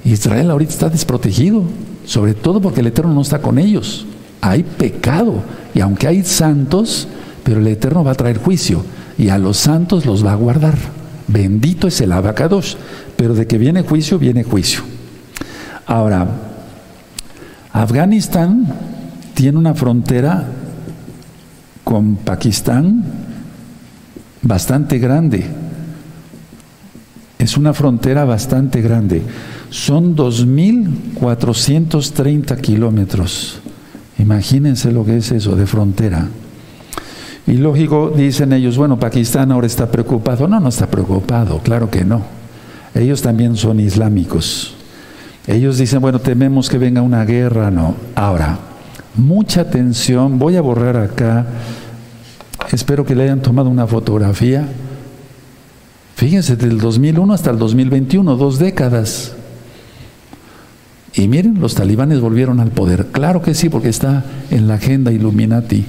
Israel ahorita está desprotegido, sobre todo porque el Eterno no está con ellos. Hay pecado, y aunque hay santos, pero el Eterno va a traer juicio, y a los santos los va a guardar. Bendito es el abacados, pero de que viene juicio, viene juicio. Ahora, Afganistán tiene una frontera con Pakistán, bastante grande. Es una frontera bastante grande. Son 2.430 kilómetros. Imagínense lo que es eso de frontera. Y lógico, dicen ellos, bueno, Pakistán ahora está preocupado. No, no está preocupado, claro que no. Ellos también son islámicos. Ellos dicen, bueno, tememos que venga una guerra, no. Ahora, mucha atención, voy a borrar acá, espero que le hayan tomado una fotografía. Fíjense, del 2001 hasta el 2021, dos décadas. Y miren, los talibanes volvieron al poder. Claro que sí, porque está en la agenda Illuminati.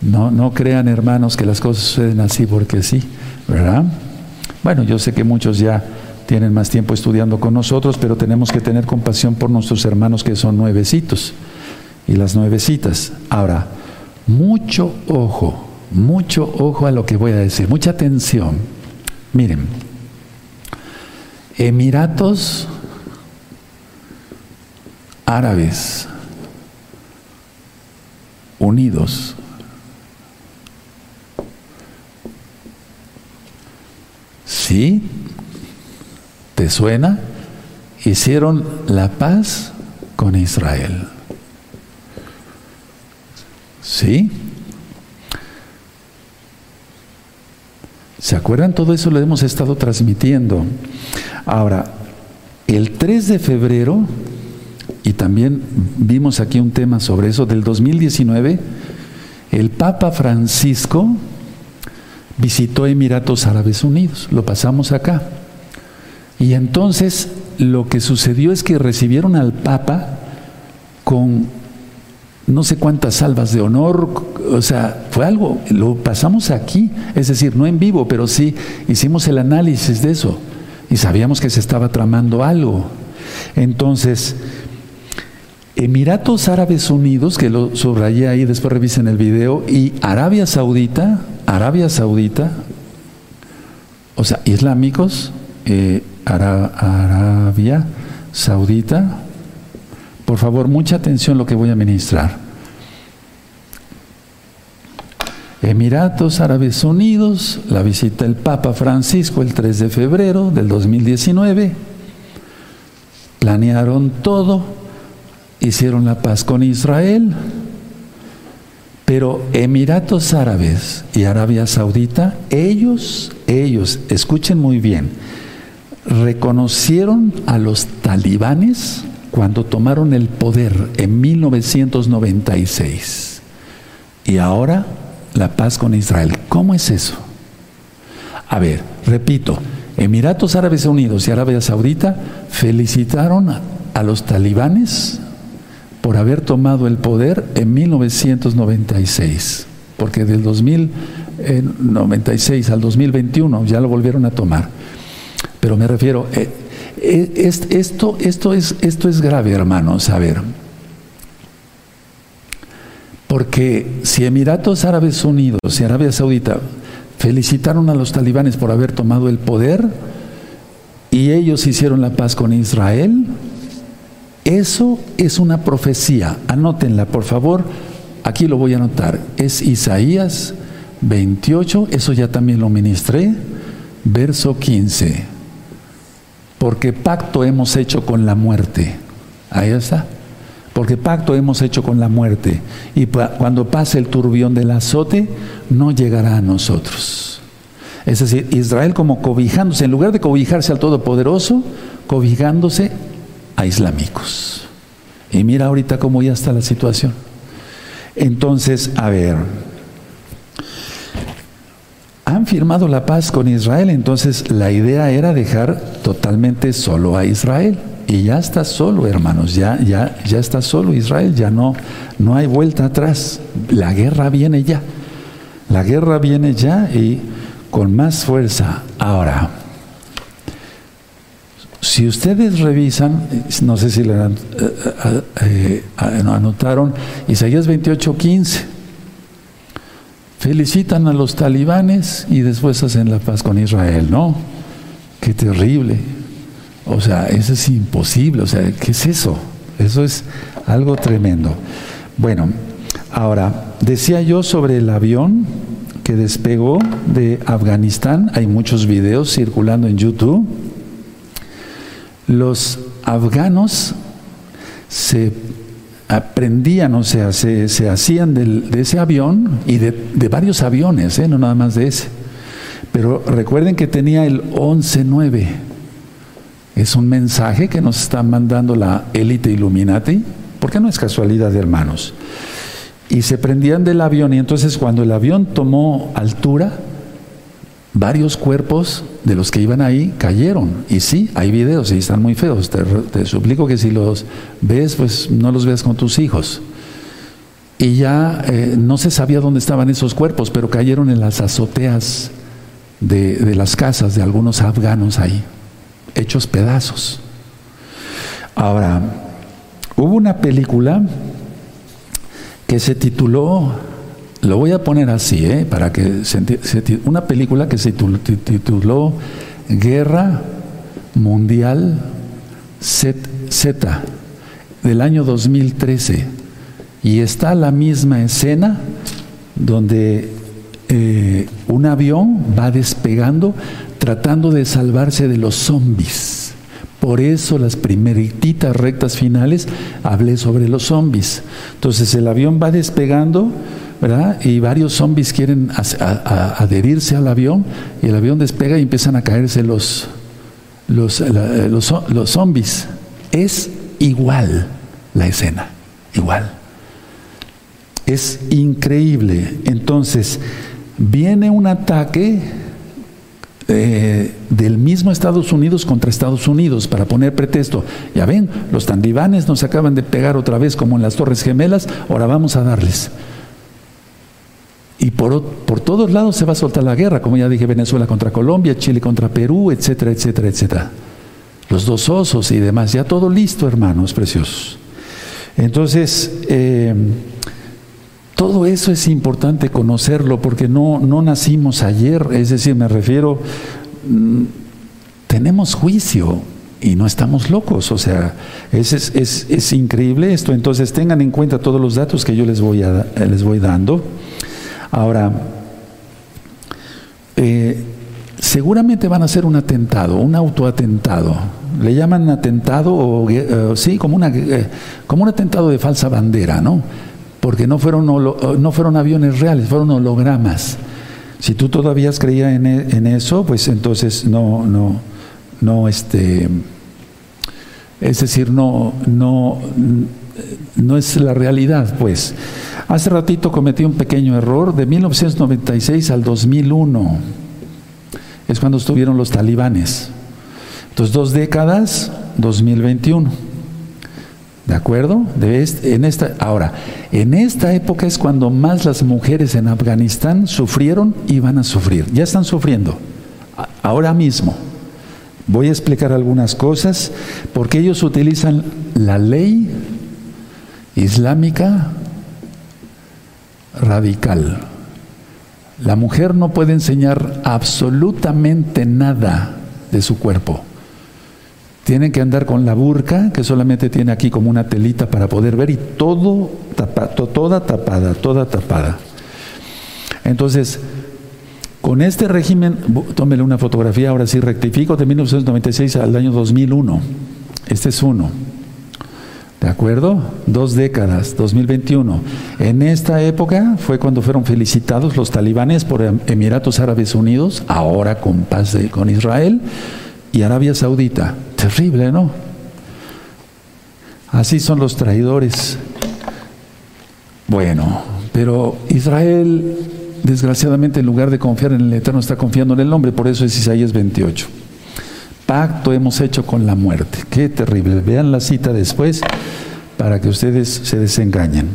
No, no crean, hermanos, que las cosas suceden así porque sí, ¿verdad? Bueno, yo sé que muchos ya tienen más tiempo estudiando con nosotros, pero tenemos que tener compasión por nuestros hermanos que son nuevecitos y las nuevecitas. Ahora, mucho ojo, mucho ojo a lo que voy a decir, mucha atención. Miren, Emiratos Árabes Unidos ¿Sí? ¿Te suena? Hicieron la paz con Israel. ¿Sí? ¿Se acuerdan? Todo eso lo hemos estado transmitiendo. Ahora, el 3 de febrero, y también vimos aquí un tema sobre eso, del 2019, el Papa Francisco visitó Emiratos Árabes Unidos, lo pasamos acá. Y entonces lo que sucedió es que recibieron al Papa con no sé cuántas salvas de honor, o sea, fue algo, lo pasamos aquí, es decir, no en vivo, pero sí hicimos el análisis de eso y sabíamos que se estaba tramando algo. Entonces, Emiratos Árabes Unidos, que lo subrayé ahí, después revisen el video, y Arabia Saudita, Arabia Saudita, o sea, islámicos, eh, Arabia Saudita, por favor, mucha atención lo que voy a ministrar. Emiratos Árabes Unidos, la visita del Papa Francisco el 3 de febrero del 2019, planearon todo, hicieron la paz con Israel, pero Emiratos Árabes y Arabia Saudita, ellos, ellos, escuchen muy bien, reconocieron a los talibanes cuando tomaron el poder en 1996. Y ahora la paz con Israel. ¿Cómo es eso? A ver, repito, Emiratos Árabes Unidos y Arabia Saudita felicitaron a los talibanes por haber tomado el poder en 1996, porque del 2096 al 2021 ya lo volvieron a tomar. Pero me refiero, eh, esto, esto, es, esto es grave, hermanos, a ver. Porque si Emiratos Árabes Unidos y Arabia Saudita felicitaron a los talibanes por haber tomado el poder y ellos hicieron la paz con Israel, eso es una profecía. Anótenla, por favor. Aquí lo voy a anotar. Es Isaías 28, eso ya también lo ministré, verso 15. Porque pacto hemos hecho con la muerte. Ahí está. Porque pacto hemos hecho con la muerte. Y cuando pase el turbión del azote, no llegará a nosotros. Es decir, Israel como cobijándose, en lugar de cobijarse al Todopoderoso, cobijándose a islámicos. Y mira ahorita cómo ya está la situación. Entonces, a ver, han firmado la paz con Israel, entonces la idea era dejar totalmente solo a Israel. Y ya está solo, hermanos, ya, ya, ya está solo Israel, ya no, no hay vuelta atrás. La guerra viene ya. La guerra viene ya y con más fuerza. Ahora, si ustedes revisan, no sé si le eh, eh, eh, anotaron, Isaías 28:15, felicitan a los talibanes y después hacen la paz con Israel, ¿no? Qué terrible. O sea, eso es imposible. O sea, ¿qué es eso? Eso es algo tremendo. Bueno, ahora, decía yo sobre el avión que despegó de Afganistán. Hay muchos videos circulando en YouTube. Los afganos se aprendían, o sea, se, hacían de ese avión y de, varios aviones, ¿eh? no nada más de ese. Pero recuerden que tenía el 11-9. Es un mensaje que nos está mandando la élite Illuminati, porque no es casualidad, hermanos. Y se prendían del avión y entonces cuando el avión tomó altura, varios cuerpos de los que iban ahí cayeron. Y sí, hay videos y están muy feos. Te, suplico que si los ves, pues no los veas con tus hijos. Y ya eh, no se sabía dónde estaban esos cuerpos, pero cayeron en las azoteas de, de las casas de algunos afganos ahí, hechos pedazos. Ahora, hubo una película que se tituló lo voy a poner así, ¿eh? para que se, una película que se tituló Guerra Mundial Z del año 2013 y está la misma escena donde eh, un avión va despegando tratando de salvarse de los zombies. Por eso las primeritas rectas finales hablé sobre los zombies. Entonces el avión va despegando y varios zombies quieren adherirse al avión y el avión despega y empiezan a caerse los, los, los, zombies. Es igual la escena, igual. Es increíble. Entonces, viene un ataque eh, del mismo Estados Unidos contra Estados Unidos para poner pretexto. Ya ven, los talibanes nos acaban de pegar otra vez como en las Torres Gemelas, ahora vamos a darles. Y por, por, todos lados se va a soltar la guerra, como ya dije, Venezuela contra Colombia, Chile contra Perú, etcétera, etcétera, etcétera. Los dos osos y demás, ya todo listo, hermanos preciosos. Entonces, eh, todo eso es importante conocerlo porque no, no nacimos ayer, es decir, me refiero, mm, tenemos juicio y no estamos locos, o sea, es, es, es, increíble esto. Entonces, tengan en cuenta todos los datos que yo les voy, a, les voy dando. Ahora, eh, seguramente van a hacer un atentado, un autoatentado. Le llaman atentado o eh, sí, eh, como un atentado de falsa bandera, ¿no? Porque no fueron, no fueron aviones reales, fueron hologramas. Si tú todavía creías en, e, en, eso, pues entonces no, no, no, este, es decir, no, no, no es la realidad, pues. Hace ratito cometí un pequeño error, de 1996 al 2001 es cuando estuvieron los talibanes. Entonces, dos décadas, 2021. ¿De acuerdo? De en esta, ahora, en esta época es cuando más las mujeres en Afganistán sufrieron y van a sufrir. Ya están sufriendo. Ahora mismo. Voy a explicar algunas cosas porque ellos utilizan la ley islámica radical. La mujer no puede enseñar absolutamente nada de su cuerpo. Tienen que andar con la burka, que solamente tiene aquí como una telita para poder ver, y todo tapado, toda tapada, toda tapada. Entonces, con este régimen, tómele una fotografía, ahora sí rectifico, de 1996 al año 2001. Este es uno. ¿De acuerdo? Dos décadas, 2021. En esta época fue cuando fueron felicitados los talibanes por em, Emiratos Árabes Unidos, ahora con paz con Israel, y Arabia Saudita. Terrible, ¿no? Así son los traidores. Bueno, pero Israel, desgraciadamente, en lugar de confiar en el Eterno, está confiando en el hombre, por eso es Isaías 28 pacto hemos hecho con la muerte. Qué terrible. Vean la cita después para que ustedes se desengañen.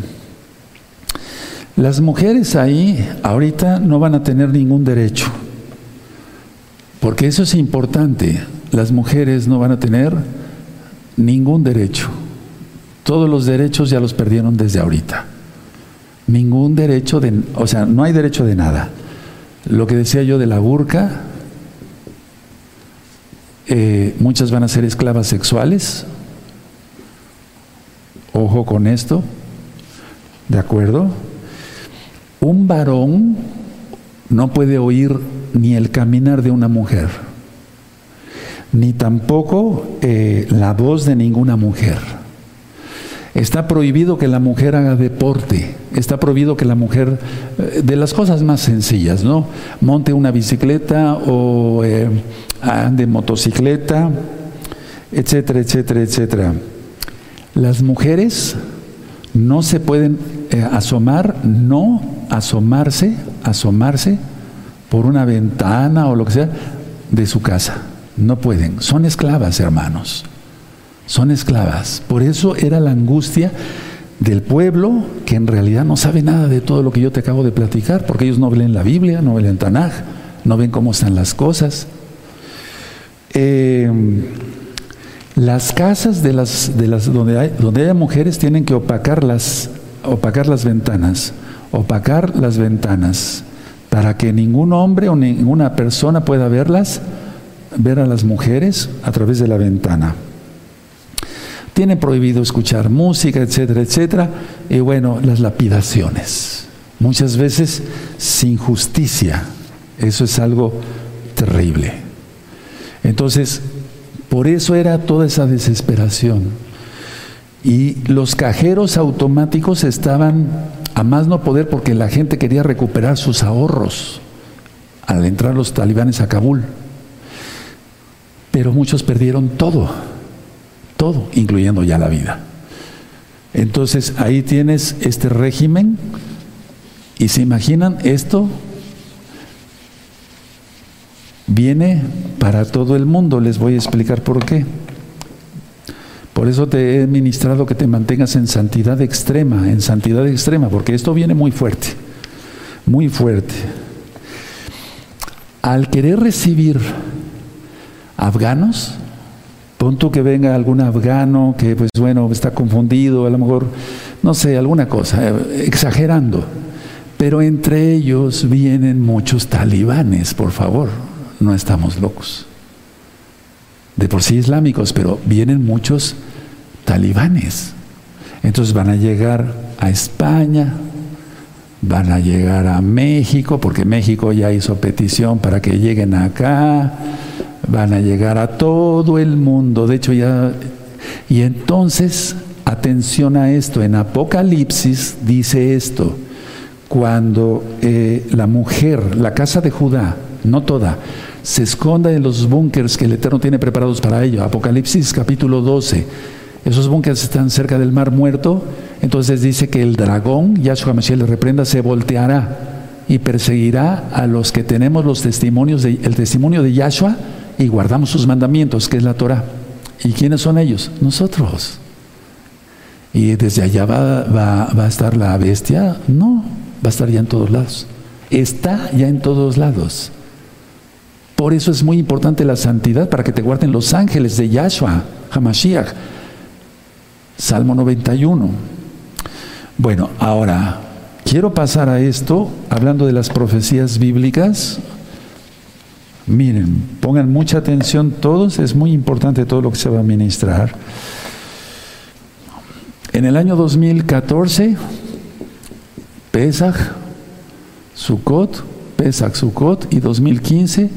Las mujeres ahí ahorita no van a tener ningún derecho, porque eso es importante. Las mujeres no van a tener ningún derecho. Todos los derechos ya los perdieron desde ahorita. Ningún derecho de, o sea, no hay derecho de nada. Lo que decía yo de la burka, eh, muchas van a ser esclavas sexuales. Ojo con esto. ¿De acuerdo? Un varón no puede oír ni el caminar de una mujer, ni tampoco eh, la voz de ninguna mujer. Está prohibido que la mujer haga deporte, está prohibido que la mujer, eh, de las cosas más sencillas, ¿no? Monte una bicicleta o eh, ande motocicleta, etcétera, etcétera, etcétera. Las mujeres no se pueden eh, asomar, no asomarse, asomarse por una ventana o lo que sea de su casa. No pueden. Son esclavas, hermanos. Son esclavas. Por eso era la angustia del pueblo que en realidad no sabe nada de todo lo que yo te acabo de platicar, porque ellos no leen la Biblia, no leen Tanaj, no ven cómo están las cosas. Eh, las casas de las, de las donde, hay, donde haya mujeres tienen que opacar las, opacar las ventanas, opacar las ventanas, para que ningún hombre o ninguna persona pueda verlas, ver a las mujeres a través de la ventana. Tienen prohibido escuchar música, etcétera, etcétera. Y bueno, las lapidaciones. Muchas veces sin justicia. Eso es algo terrible. Entonces, por eso era toda esa desesperación. Y los cajeros automáticos estaban a más no poder porque la gente quería recuperar sus ahorros al entrar los talibanes a Kabul. Pero muchos perdieron todo, todo, incluyendo ya la vida. Entonces ahí tienes este régimen y se imaginan esto viene para todo el mundo. Les voy a explicar por qué. Por eso te he ministrado que te mantengas en santidad extrema, en santidad extrema, porque esto viene muy fuerte, muy fuerte. Al querer recibir afganos, punto que venga algún afgano que pues bueno, está confundido, a lo mejor, no sé, alguna cosa, eh, exagerando. Pero entre ellos vienen muchos talibanes, por favor no estamos locos. De por sí islámicos, pero vienen muchos talibanes. Entonces van a llegar a España, van a llegar a México, porque México ya hizo petición para que lleguen acá, van a llegar a todo el mundo. De hecho, ya... Y entonces, atención a esto, en Apocalipsis dice esto, cuando eh, la mujer, la casa de Judá, no toda, se esconda en los búnkers que el Eterno tiene preparados para ello. Apocalipsis capítulo 12. Esos búnkers están cerca del mar muerto. Entonces dice que el dragón, Yahshua Mashiach le reprenda, se volteará y perseguirá a los que tenemos los testimonios de, el testimonio de Yahshua y guardamos sus mandamientos, que es la Torah. ¿Y quiénes son ellos? Nosotros. ¿Y desde allá va, va a estar la bestia? No, va a estar ya en todos lados. Está ya en todos lados. Por eso es muy importante la santidad para que te guarden los ángeles de Yahshua, Hamashiach. Salmo 91. Bueno, ahora quiero pasar a esto, hablando de las profecías bíblicas. Miren, pongan mucha atención todos, es muy importante todo lo que se va a ministrar. En el año 2014, Pesach, Sukkot, Pesach, Sukkot y 2015,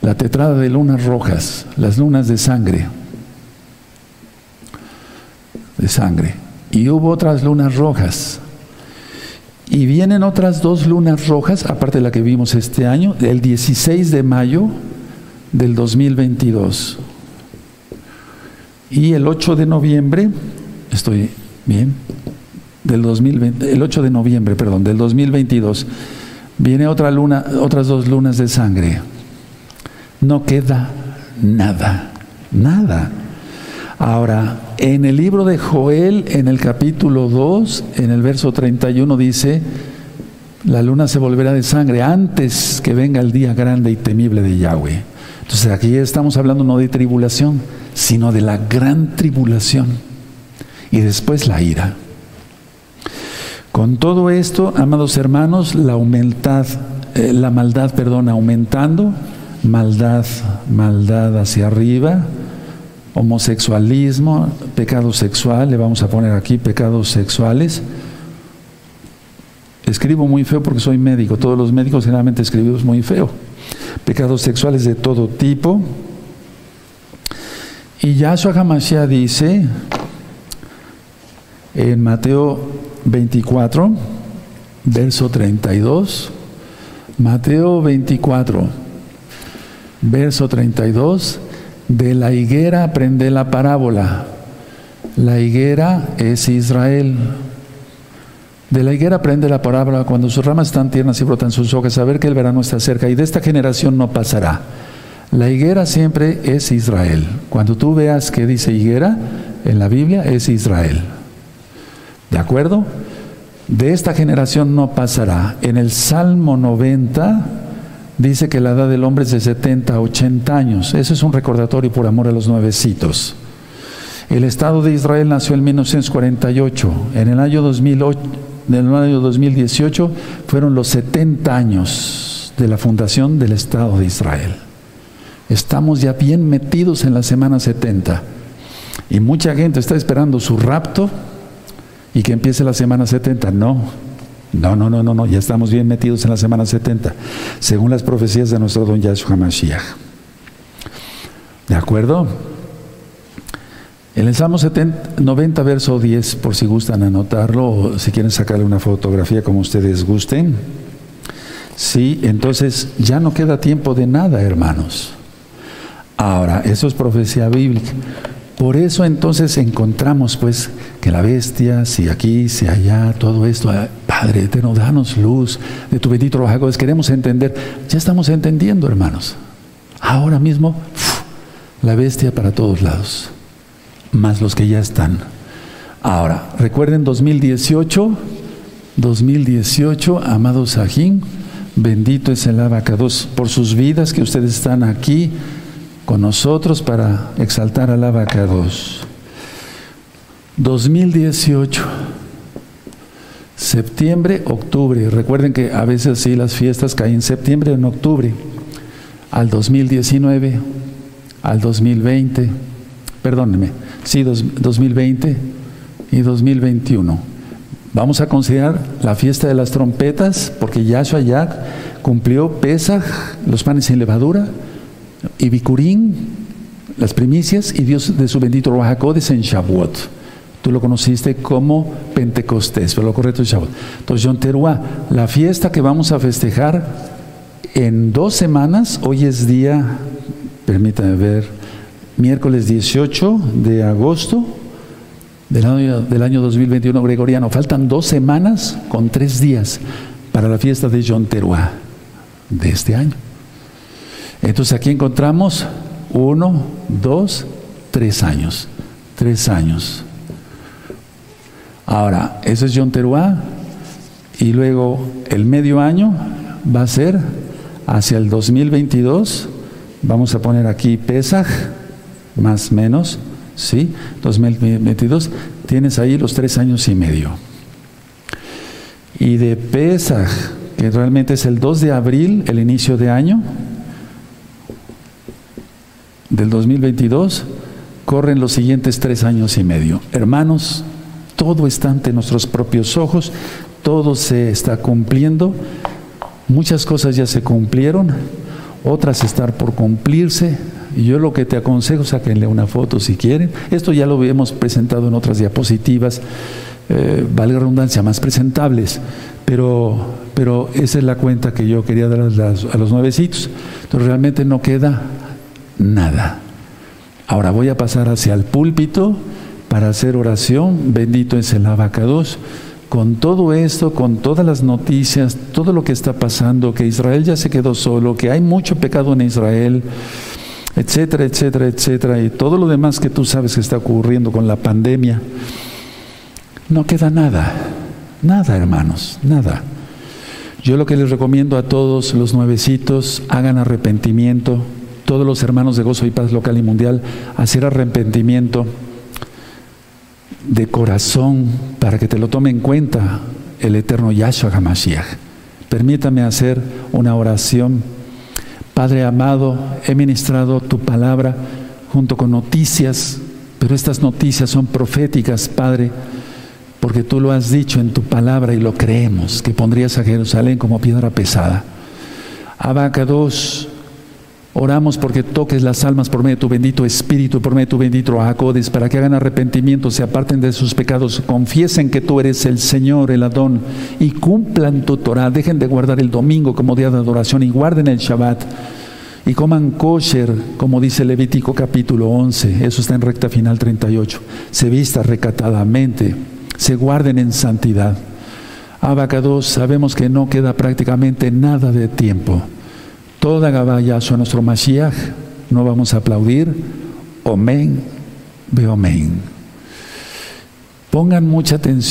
la tetrada de lunas rojas, las lunas de sangre, de sangre. Y hubo otras lunas rojas. Y vienen otras dos lunas rojas, aparte de la que vimos este año, el 16 de mayo del 2022. Y el 8 de noviembre, estoy bien, del 2020, el 8 de noviembre, perdón, del 2022, viene otra luna, otras dos lunas de sangre no queda nada, nada. Ahora, en el libro de Joel, en el capítulo 2, en el verso 31 dice, la luna se volverá de sangre antes que venga el día grande y temible de Yahweh. Entonces aquí estamos hablando no de tribulación, sino de la gran tribulación y después la ira. Con todo esto, amados hermanos, la humildad, eh, la maldad, perdón, aumentando, maldad, maldad hacia arriba, homosexualismo, pecado sexual, le vamos a poner aquí pecados sexuales, Escribo muy feo porque soy médico. Todos los médicos generalmente escribimos muy feo. Pecados sexuales de todo tipo. Y Yahshua HaMashiach dice en Mateo 24, verso 32, Mateo 24, verso 32, de la higuera aprende la parábola. La higuera es Israel. De la higuera aprende la parábola cuando sus ramas están tiernas y brotan sus hojas, saber que el verano está cerca y de esta generación no pasará. La higuera siempre es Israel. Cuando tú veas que dice higuera en la Biblia, es Israel. ¿De acuerdo? De esta generación no pasará. En el Salmo 90 dice que la edad del hombre es de 70 a 80 años. Eso es un recordatorio por amor a los nuevecitos. El Estado de Israel nació en 1948. En el año, 2008, en el año 2018 fueron los 70 años de la fundación del Estado de Israel. Estamos ya bien metidos en la semana 70. Y mucha gente está esperando su rapto y que empiece la semana 70. No, no, no, no, no, no. ya estamos bien metidos en la semana 70, según las profecías de nuestro don Yahshua Mashiach. ¿De acuerdo? En el Salmo 70, 90, verso 10, por si gustan anotarlo o si quieren sacarle una fotografía como ustedes gusten. Sí, entonces ya no queda tiempo de nada, hermanos. Ahora, eso es profecía bíblica. Por eso entonces encontramos pues que la bestia, si aquí, si allá, todo esto, ah, Padre eterno, danos luz de tu bendito rojo. Queremos entender, ya estamos entendiendo hermanos. Ahora mismo, la bestia para todos lados, más los que ya están. Ahora, recuerden 2018, 2018, amados Sajín, bendito es el abacados por sus vidas que ustedes están aquí con nosotros para exaltar al abacados. 2018, septiembre, octubre. Recuerden que a veces sí las fiestas caen en septiembre o en octubre. Al 2019, al 2020, perdónenme, sí, 2020 y 2021. Vamos a considerar la fiesta de las trompetas, porque Yahshua ya cumplió Pesach, los panes sin levadura, y Bikurim, las primicias, y Dios de su bendito Ruajacodes en Shavuot. Tú lo conociste como Pentecostés, pero lo correcto es Shavuot. Entonces, Yom la fiesta que vamos a festejar en dos semanas, hoy es día, permítame ver, miércoles 18 de agosto del año, del año 2021 gregoriano. Faltan dos semanas con tres días para la fiesta de Yom Teruah de este año. Entonces aquí encontramos uno, dos, tres años. Tres años. Ahora, eso es John Teruá. Y luego el medio año va a ser hacia el 2022. Vamos a poner aquí Pesaj, más menos, ¿sí? 2022. Tienes ahí los tres años y medio. Y de Pesaj, que realmente es el 2 de abril, el inicio de año, del 2022 corren los siguientes tres años y medio. Hermanos, todo está ante nuestros propios ojos, todo se está cumpliendo, muchas cosas ya se cumplieron, otras están por cumplirse. Yo lo que te aconsejo, sáquenle una foto si quieren. Esto ya lo hemos presentado en otras diapositivas, eh, vale redundancia, más presentables, pero, pero esa es la cuenta que yo quería dar a, a los nuevecitos. Entonces realmente no queda nada. Ahora voy a pasar hacia el púlpito para hacer oración. Bendito es el abacados. Con todo esto, con todas las noticias, todo lo que está pasando, que Israel ya se quedó solo, que hay mucho pecado en Israel, etcétera, etcétera, etcétera, y todo lo demás que tú sabes que está ocurriendo con la pandemia, no queda nada, nada hermanos, nada. Yo lo que les recomiendo a todos los nuevecitos, hagan arrepentimiento, todos los hermanos de Gozo y Paz local y mundial, hacer arrepentimiento de corazón para que te lo tome en cuenta el eterno Yahshua HaMashiach. Permítame hacer una oración. Padre amado, he ministrado tu palabra junto con noticias, pero estas noticias son proféticas, Padre porque tú lo has dicho en tu palabra y lo creemos, que pondrías a Jerusalén como piedra pesada. Abacados, oramos porque toques las almas por medio de tu bendito Espíritu, por medio de tu bendito Jacodes, para que hagan arrepentimiento, se aparten de sus pecados, confiesen que tú eres el Señor, el Adón, y cumplan tu Torah. Dejen de guardar el domingo como día de adoración y guarden el Shabbat y coman kosher, como dice Levítico capítulo 11, eso está en recta final 38, se vista recatadamente, se guarden en santidad. Abacados, sabemos que no queda prácticamente nada de tiempo. Toda Gabayazo a nuestro Mashiach, no vamos a aplaudir. Omen, ve omen. Pongan mucha atención.